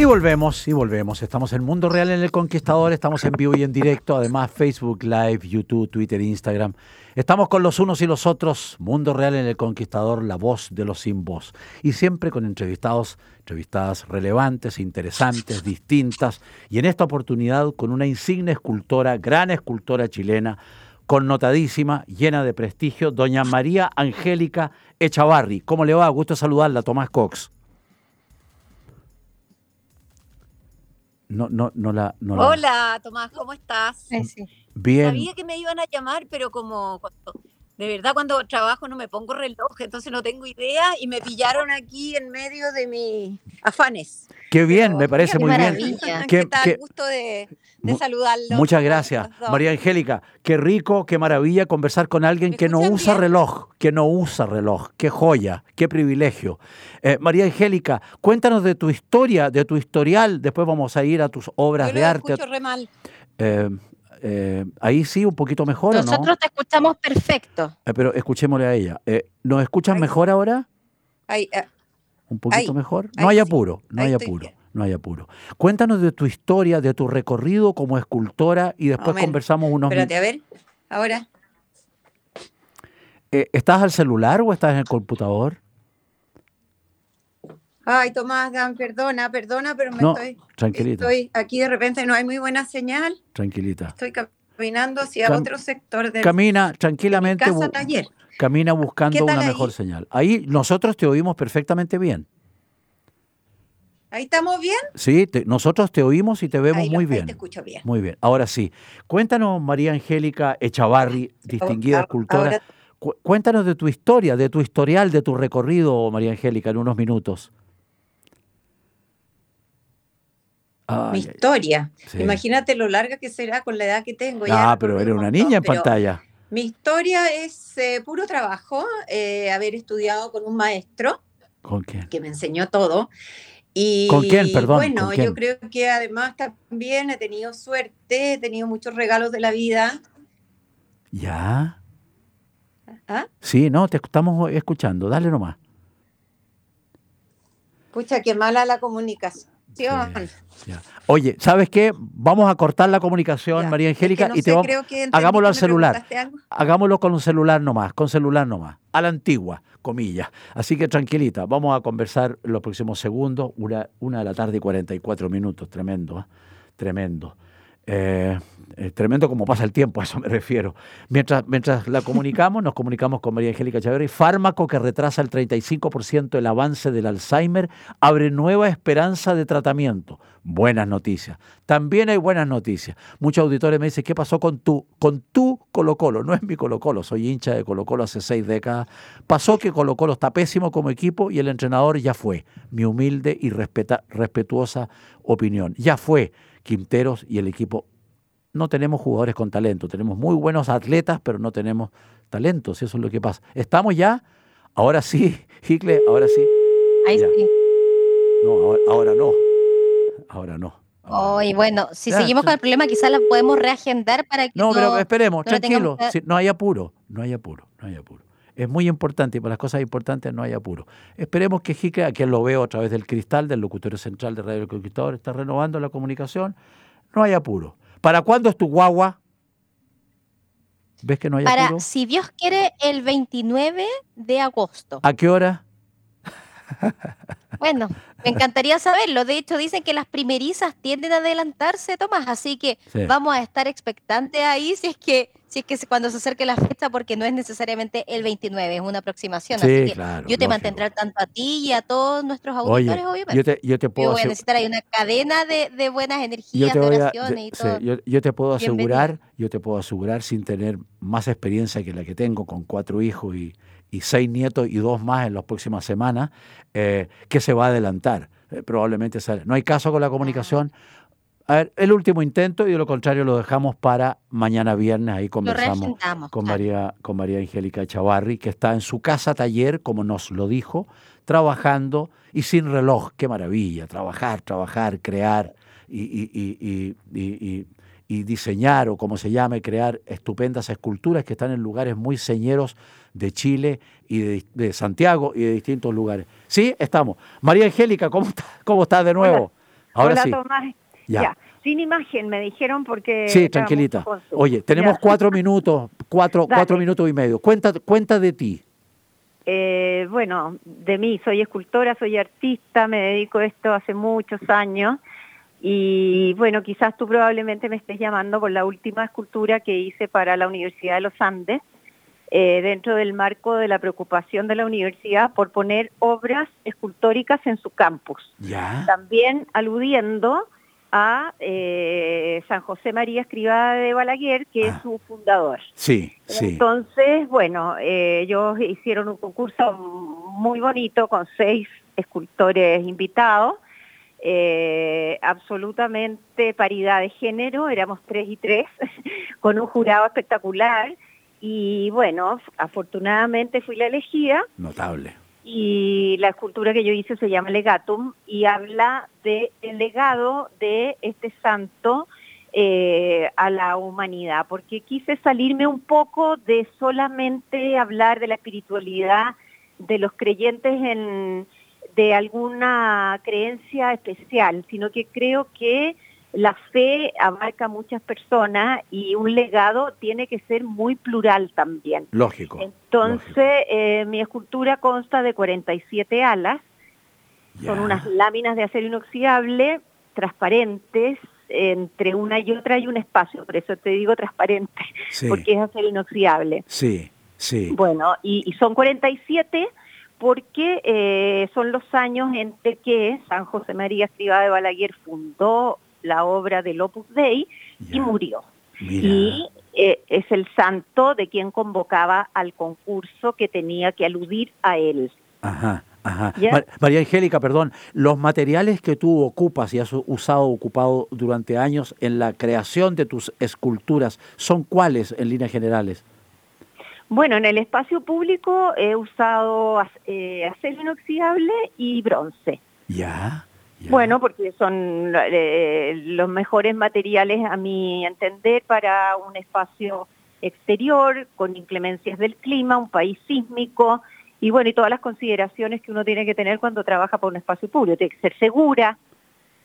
S6: Y volvemos, y volvemos. Estamos en Mundo Real en El Conquistador, estamos en vivo y en directo, además Facebook Live, YouTube, Twitter, Instagram. Estamos con los unos y los otros, Mundo Real en El Conquistador, la voz de los sin voz. Y siempre con entrevistados, entrevistadas relevantes, interesantes, distintas. Y en esta oportunidad con una insigne escultora, gran escultora chilena, connotadísima, llena de prestigio, doña María Angélica Echavarri. ¿Cómo le va? Gusto saludarla, Tomás Cox. No, no, no la. No la-
S9: Hola, Tomás, ¿cómo estás?
S6: Bien.
S9: Sabía que me iban a llamar, pero como cuando- de verdad cuando trabajo no me pongo reloj, entonces no tengo idea y me pillaron aquí en medio de mis afanes.
S6: Qué bien, me parece muy bien.
S9: maravilla.
S6: Qué-
S9: ¿Qué tal?
S6: qué-
S9: Gusto de, de saludarlos.
S6: Muchas gracias. María Angélica. Qué rico, qué maravilla conversar con alguien que no usa reloj, que no usa reloj. Qué joya, qué privilegio. Eh, María Angélica, cuéntanos de tu historia, de tu historial. Después vamos a ir a tus obras
S9: Yo
S6: de
S9: lo
S6: arte.
S9: escucho re mal.
S6: Eh, eh, ahí sí, un poquito mejor, ¿o no?
S2: Nosotros te escuchamos perfecto.
S6: Eh, pero escuchémosle a ella. Eh, ¿Nos escuchan mejor ahora?
S9: Ay, ah,
S6: ¿Un poquito
S9: Ahí,
S6: mejor?
S9: ahí
S6: No hay
S9: sí,
S6: apuro, no
S9: ahí
S6: hay apuro, no hay apuro. Cuéntanos de tu historia, de tu recorrido como escultora y después conversamos unos
S9: espérate, a
S6: minutos.
S9: ver, ahora.
S6: ¿Estás al celular o estás en el computador?
S9: Ay, Tomás, Dan, perdona, perdona, pero me
S6: No,
S9: estoy,
S6: tranquilita.
S9: estoy aquí de repente, no hay muy buena señal.
S6: Tranquilita.
S9: Estoy caminando hacia
S6: Cam-
S9: otro sector del
S6: Camina tranquilamente,
S9: casa taller.
S6: camina buscando
S9: ¿Qué tal
S6: una
S9: ahí?
S6: mejor señal. Ahí nosotros te oímos perfectamente bien.
S9: Ahí estamos bien.
S6: Sí, te- nosotros te oímos y te vemos
S9: Ahí
S6: muy
S9: ahí
S6: bien.
S9: te escucho bien.
S6: Muy bien. Ahora sí. Cuéntanos, María Angélica Echavarri, distinguida
S9: ahora-
S6: escultora.
S9: ahora-
S6: cu- Cuéntanos de tu historia, de tu historial, de tu recorrido, María Angélica, en unos minutos.
S9: Mi
S6: Ay, ay.
S9: historia.
S6: sí.
S9: Imagínate lo larga que será con la edad que tengo. ya
S6: Ah, pero
S9: un
S6: eres una
S9: montón,
S6: niña en pantalla.
S9: Mi historia es eh, puro trabajo, eh, haber estudiado con un maestro
S6: ¿Con quién?
S9: que me enseñó todo. Y
S6: ¿Con quién? Perdón,
S9: Bueno,
S6: ¿con quién?
S9: yo creo que además también he tenido suerte, he tenido muchos regalos de la vida.
S6: ¿Ya?
S9: ¿Ah?
S6: Sí, no, te estamos escuchando. Dale nomás.
S9: Pucha, qué mala la comunicación.
S6: Ya. Oye, ¿sabes qué? Vamos a cortar la comunicación, María Angélica,
S9: no
S6: y te
S9: sé,
S6: vamos,
S9: creo que
S6: hagámoslo
S9: que
S6: al celular. Hagámoslo con un celular nomás, con celular nomás, a la antigua, comillas. Así que tranquilita, vamos a conversar los próximos segundos, una, una de la tarde y 44 minutos, tremendo, ¿eh? tremendo. Eh, eh, tremendo como pasa el tiempo, a eso me refiero. Mientras, mientras la comunicamos, nos comunicamos con María Angélica Chavarri. Fármaco que retrasa el 35% el avance del Alzheimer, abre nueva esperanza de tratamiento. Buenas noticias. También hay buenas noticias. Muchos auditores me dicen, ¿qué pasó con tu, con tu Colo Colo? No es mi Colo Colo, soy hincha de Colo Colo hace seis décadas. Pasó que Colo Colo está pésimo como equipo y el entrenador ya fue. Mi humilde y respetuosa opinión. Ya fue. Quinteros y el equipo no tenemos jugadores con talento, tenemos muy buenos atletas, pero no tenemos talentos, eso es lo que pasa. ¿Estamos ya? Ahora sí, Hicle, ahora sí.
S2: Ahí
S6: Ya.
S2: sí.
S6: No, ahora, ahora no. Ahora no.
S2: Oh, y bueno, si
S6: Ya,
S2: seguimos con el problema, quizás la podemos reagendar para que
S6: No, pero esperemos,
S2: no
S6: tranquilo.
S2: tengamos que-
S6: sí, no hay apuro, no hay apuro, no hay apuro. Es muy importante y para las cosas importantes no hay apuro. Esperemos que Jique, a quien lo veo a través del cristal del locutorio central de Radio El Conquistador, está renovando la comunicación. No hay apuro. ¿Para cuándo es tu guagua? ¿Ves que no hay
S2: Para,
S6: apuro?
S2: si Dios quiere, el 29 de agosto.
S6: ¿A qué hora?
S2: Bueno, me encantaría saberlo. De hecho, dicen que las primerizas tienden a adelantarse, Tomás, así que
S6: Sí.
S2: vamos a estar expectantes ahí si es que si es que cuando se acerque la fecha, porque no es necesariamente el 29, es una aproximación.
S6: Sí,
S2: así que
S6: claro,
S2: yo te
S6: lógico.
S2: mantendré al tanto a ti y a todos nuestros
S6: Oye,
S2: auditores, obviamente.
S6: yo te, yo te puedo
S2: Yo voy a necesitar ahí una cadena de, de buenas energías, de
S6: a-
S2: oraciones y
S6: sí,
S2: todo.
S6: yo, yo te puedo
S2: Bienvenido.
S6: asegurar, yo te puedo asegurar sin tener más experiencia que la que tengo con cuatro hijos y, y seis nietos y dos más en las próximas semanas, eh, que se va a adelantar. Eh, probablemente sale. No hay caso con la comunicación. A ver, el último intento y de lo contrario lo dejamos para mañana viernes. Ahí conversamos con. María, con María Angélica Chavarri, que está en su casa taller, como nos lo dijo, trabajando y sin reloj. Qué maravilla, trabajar, trabajar, crear y, y- y- y- y- y- y diseñar, o como se llame, crear estupendas esculturas que están en lugares muy señeros de Chile y de, de Santiago y de distintos lugares. Sí, estamos. María Angélica, ¿cómo, está, cómo estás de nuevo? Ahora
S10: Hola,
S6: sí.
S10: Tomás.
S6: Ya.
S10: Ya. Sin imagen, me dijeron porque.
S6: Sí, tranquilita. Oye, tenemos
S10: Ya.
S6: cuatro minutos, cuatro,
S10: Dale.
S6: cuatro minutos y medio. Cuenta, cuenta de ti.
S10: Eh, bueno, de mí, soy escultora, soy artista, me dedico a esto hace muchos años. Y bueno, quizás tú probablemente me estés llamando por la última escultura que hice para la Universidad de los Andes, eh, dentro del marco de la preocupación de la universidad por poner obras escultóricas en su campus.
S6: Ya.
S10: También aludiendo a eh, San José María Escrivá de Balaguer, que es su fundador.
S6: Sí, sí.
S10: Entonces, bueno, eh, ellos hicieron un concurso muy bonito con seis escultores invitados, absolutamente paridad de género, éramos tres y tres, con un jurado espectacular. Y bueno, afortunadamente fui la elegida
S6: Notable.
S10: y la escultura que yo hice se llama Legatum y habla del legado de este santo eh, a la humanidad, porque quise salirme un poco de solamente hablar de la espiritualidad de los creyentes en de alguna creencia especial, sino que creo que la fe abarca a muchas personas y un legado tiene que ser muy plural también.
S6: Lógico.
S10: Entonces, eh, mi escultura consta de 47 alas, son unas láminas de acero inoxidable, transparentes, entre una y otra hay un espacio, por eso te digo transparente,
S6: Sí.
S10: porque es acero inoxidable.
S6: Sí, sí.
S10: Bueno, y, y son 47 porque eh, son los años entre que San José María Escrivá de Balaguer fundó la obra del Opus Dei y murió. Y eh, es el santo de quien convocaba al concurso que tenía que aludir a él.
S6: Ajá, ajá. María Angélica, perdón, los materiales que tú ocupas y has usado, ocupado durante años en la creación de tus esculturas, ¿son cuáles en líneas generales?
S10: Bueno, en el espacio público he usado eh, acero inoxidable y bronce.
S6: Ya.
S10: Bueno, porque son eh, los mejores materiales a mi entender para un espacio exterior, con inclemencias del clima, un país sísmico y bueno, y todas las consideraciones que uno tiene que tener cuando trabaja por un espacio público. Tiene que ser segura,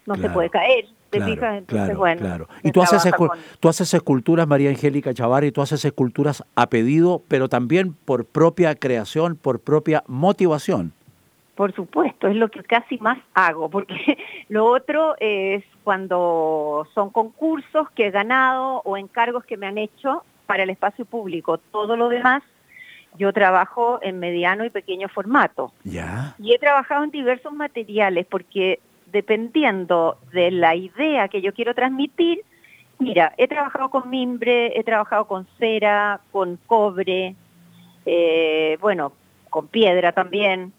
S10: no se puede caer, ¿te
S6: claro,
S10: fijas? Entonces,
S6: claro,
S10: bueno.
S6: claro. Y tú haces,
S10: con-
S6: tú haces esculturas, María Angélica Chavarri, tú haces esculturas a pedido, pero también por propia creación, por propia motivación.
S10: Por supuesto, es lo que casi más hago, porque lo otro es cuando son concursos que he ganado o encargos que me han hecho para el espacio público. Todo lo demás, yo trabajo en mediano y pequeño formato.
S6: Ya.
S10: Y he trabajado en diversos materiales porque dependiendo de la idea que yo quiero transmitir, mira, he trabajado con mimbre, he trabajado con cera, con cobre, eh, bueno, con piedra también,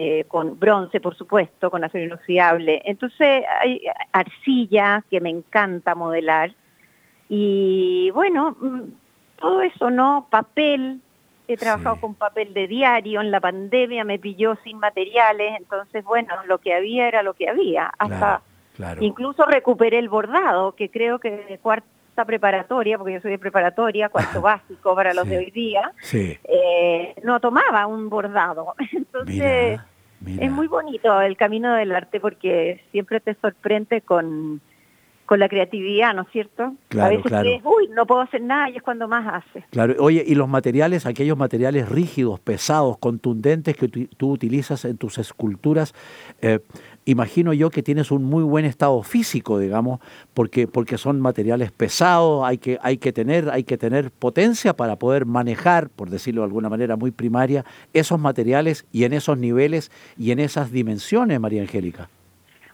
S10: eh, con bronce, por supuesto, con acero inoxidable. Entonces hay arcilla que me encanta modelar y bueno, mm, todo eso, ¿no? Papel, he trabajado con papel de diario, en la pandemia me pilló sin materiales, entonces bueno, lo que había era lo que había, hasta
S6: claro.
S10: incluso recuperé el bordado, que creo que de preparatoria, porque yo soy de preparatoria, cuarto básico para los de hoy día,
S6: Sí.
S10: eh, no tomaba un bordado. Entonces, es muy bonito el camino del arte porque siempre te sorprende con, con la creatividad, ¿no es cierto?
S6: Claro,
S10: a veces
S6: claro.
S10: crees, uy, no puedo hacer nada y es cuando más haces.
S6: Claro, oye, y los materiales, aquellos materiales rígidos, pesados, contundentes que tú utilizas en tus esculturas, eh, imagino yo que tienes un muy buen estado físico, digamos, porque, porque son materiales pesados, hay que, hay, que tener, hay que tener potencia para poder manejar, por decirlo de alguna manera muy primaria, esos materiales y en esos niveles y en esas dimensiones, María Angélica.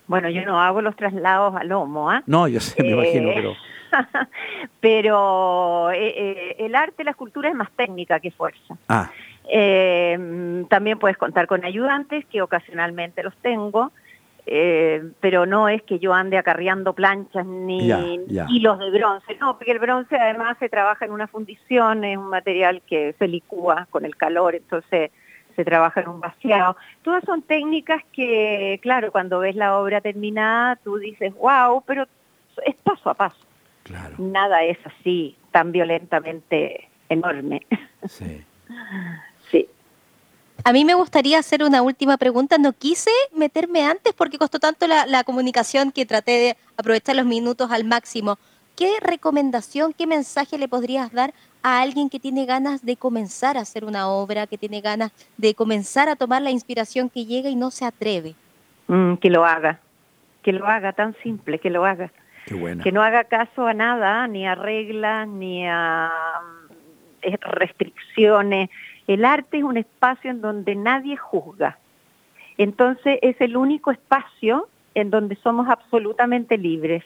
S10: Bueno, yo no hago los traslados a lomo, ¿ah?
S6: No, yo sé, me imagino,
S10: Eh,
S6: pero...
S10: pero eh, eh, el arte, la escultura es más técnica que fuerza.
S6: Ah,
S10: Eh, también puedes contar con ayudantes, que ocasionalmente los tengo, eh, pero no es que yo ande acarreando planchas ni hilos de bronce, no, porque el bronce además se trabaja en una fundición, es un material que se licúa con el calor, entonces se trabaja en un vaciado. Todas son técnicas que, claro, cuando ves la obra terminada, tú dices, wow, pero es paso a paso. Nada es así, tan violentamente enorme.
S6: Sí.
S2: A mí me gustaría hacer una última pregunta. No quise meterme antes porque costó tanto la, la comunicación que traté de aprovechar los minutos al máximo. ¿Qué recomendación, qué mensaje le podrías dar a alguien que tiene ganas de comenzar a hacer una obra, que tiene ganas de comenzar a tomar la inspiración que llega y no se atreve?
S10: Mm, que lo haga, que lo haga, tan simple, que lo haga.
S6: Qué buena.
S10: Que no haga caso a nada, ni a reglas, ni a mm, restricciones. El arte es un espacio en donde nadie juzga. Entonces es el único espacio en donde somos absolutamente libres.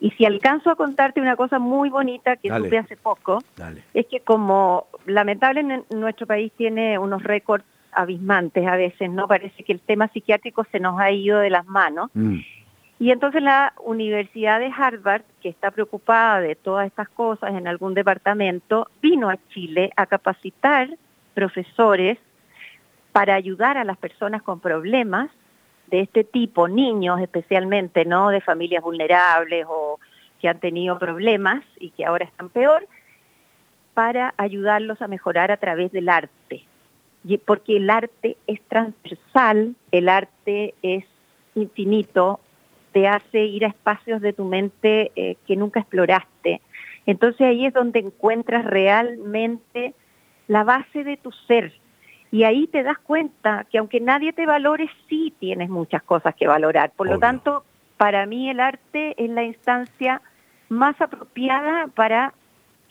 S10: Y si alcanzo a contarte una cosa muy bonita que
S6: Dale.
S10: supe hace poco,
S6: Dale.
S10: es que como lamentablemente nuestro país tiene unos récords abismantes a veces, ¿no? Parece que el tema psiquiátrico se nos ha ido de las manos.
S6: Mm.
S10: Y entonces la Universidad de Harvard, que está preocupada de todas estas cosas en algún departamento, vino a Chile a capacitar profesores para ayudar a las personas con problemas de este tipo, niños especialmente, ¿no? De familias vulnerables o que han tenido problemas y que ahora están peor, para ayudarlos a mejorar a través del arte. Porque el arte es transversal, el arte es infinito, te hace ir a espacios de tu mente eh, que nunca exploraste. Entonces ahí es donde encuentras realmente la base de tu ser. Y ahí te das cuenta que aunque nadie te valore, sí tienes muchas cosas que valorar. Por lo tanto, para mí el arte es la instancia más apropiada para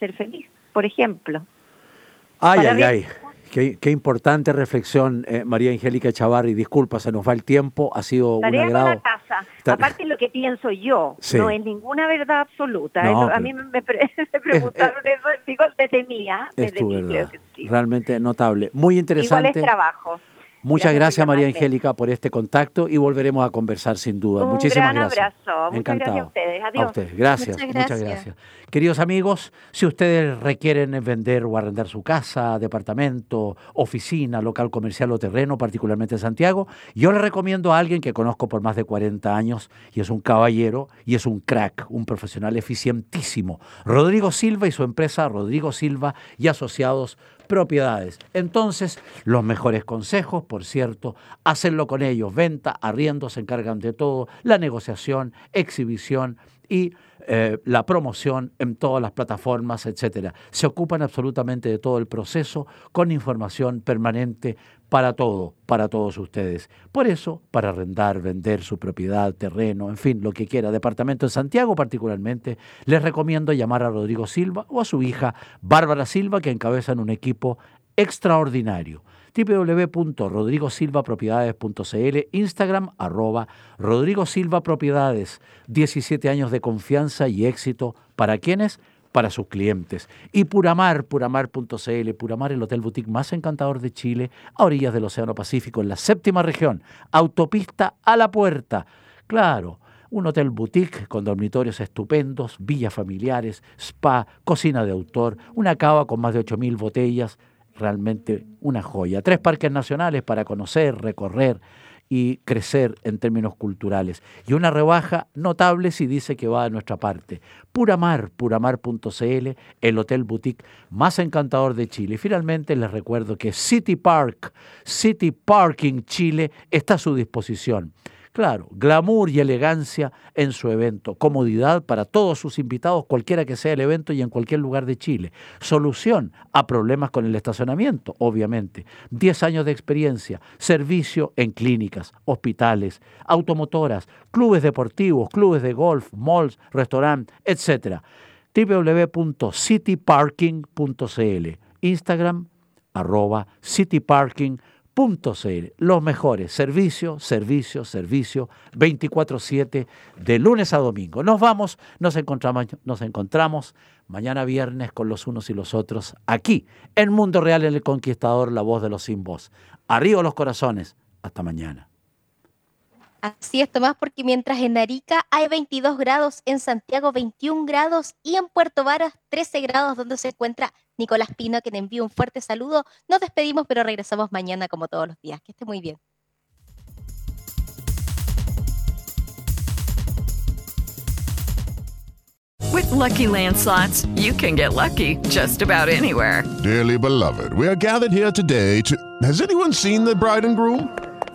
S10: ser feliz, por ejemplo.
S6: Ay,
S10: Para
S6: ay, ay. Qué, qué importante reflexión, eh, María Angélica Chavarri. Disculpa, se nos va el tiempo. Ha sido un
S10: Tarea con
S6: agrado.
S10: la casa.
S6: Ta-
S10: Aparte lo que pienso yo,
S6: Sí.
S10: no es ninguna verdad absoluta.
S6: No,
S10: Es a mí me, me pre- me preguntaron eso, digo, desde mía,
S6: Es
S10: desde
S6: tu
S10: mí creo
S6: verdad.
S10: que sí.
S6: Realmente notable. Muy
S10: Igual
S6: interesante.
S10: es trabajo.
S6: Muchas
S10: Gracias
S6: María. Angélica, por este contacto y volveremos a conversar sin duda.
S10: Un
S6: Muchísimas
S10: gran
S6: gracias.
S10: abrazo. Muchas
S6: Encantado.
S10: gracias a ustedes. Adiós.
S6: A ustedes. Gracias.
S10: Muchas
S6: Muchas
S10: gracias.
S6: gracias. Queridos amigos, si ustedes requieren vender o arrendar su casa, departamento, oficina, local comercial o terreno, particularmente en Santiago, yo les recomiendo a alguien que conozco por más de 40 años y es un caballero y es un crack, un profesional eficientísimo. Rodrigo Silva y su empresa Rodrigo Silva y Asociados propiedades. Entonces, los mejores consejos, por cierto, hacenlo con ellos. Venta, arriendo, se encargan de todo, la negociación, exhibición y eh, la promoción en todas las plataformas, etcétera. Se ocupan absolutamente de todo el proceso con información permanente para todo, para todos ustedes. Por eso, para arrendar, vender su propiedad, terreno, en fin, lo que quiera, departamento en Santiago particularmente, les recomiendo llamar a Rodrigo Silva o a su hija Bárbara Silva, que encabezan un equipo extraordinario. www.rodrigosilvapropiedades.cl, Instagram arroba Rodrigo Silva Propiedades, 17 años de confianza y éxito. Para quienes, para sus clientes. Y Puramar, puramar.cl, Puramar, el hotel boutique más encantador de Chile, a orillas del Océano Pacífico, en la séptima región, autopista a la puerta. Claro, un hotel boutique con dormitorios estupendos, villas familiares, spa, cocina de autor, una cava con más de 8.000 botellas, realmente una joya. Tres parques nacionales para conocer, recorrer y crecer en términos culturales. Y una rebaja notable si dice que va de nuestra parte. Puramar, puramar.cl, el hotel boutique más encantador de Chile. Y finalmente les recuerdo que City Park, City Parking Chile está a su disposición. Claro, glamour y elegancia en su evento, comodidad para todos sus invitados, cualquiera que sea el evento y en cualquier lugar de Chile. Solución a problemas con el estacionamiento, obviamente. 10 años de experiencia, servicio en clínicas, hospitales, automotoras, clubes deportivos, clubes de golf, malls, restaurantes, etc. www.cityparking.cl Instagram arroba cityparking.cl los mejores servicios, servicio, servicio, 24/7 de lunes a domingo. Nos vamos, nos encontramos, nos encontramos mañana viernes con los unos y los otros aquí en Mundo Real en el Conquistador, la voz de los sin voz. Arriba los corazones. Hasta mañana.
S2: Así es, Tomás, porque mientras en Arica hay 22 grados, en Santiago 21 grados y en Puerto Varas 13 grados, donde se encuentra Nicolás Pino, que le envía un fuerte saludo. Nos despedimos, pero regresamos mañana como todos los días. Que esté muy bien.
S11: With lucky landslots, you can get lucky just about anywhere.
S12: Dearly beloved, we are gathered here today to. Has anyone seen the bride and groom?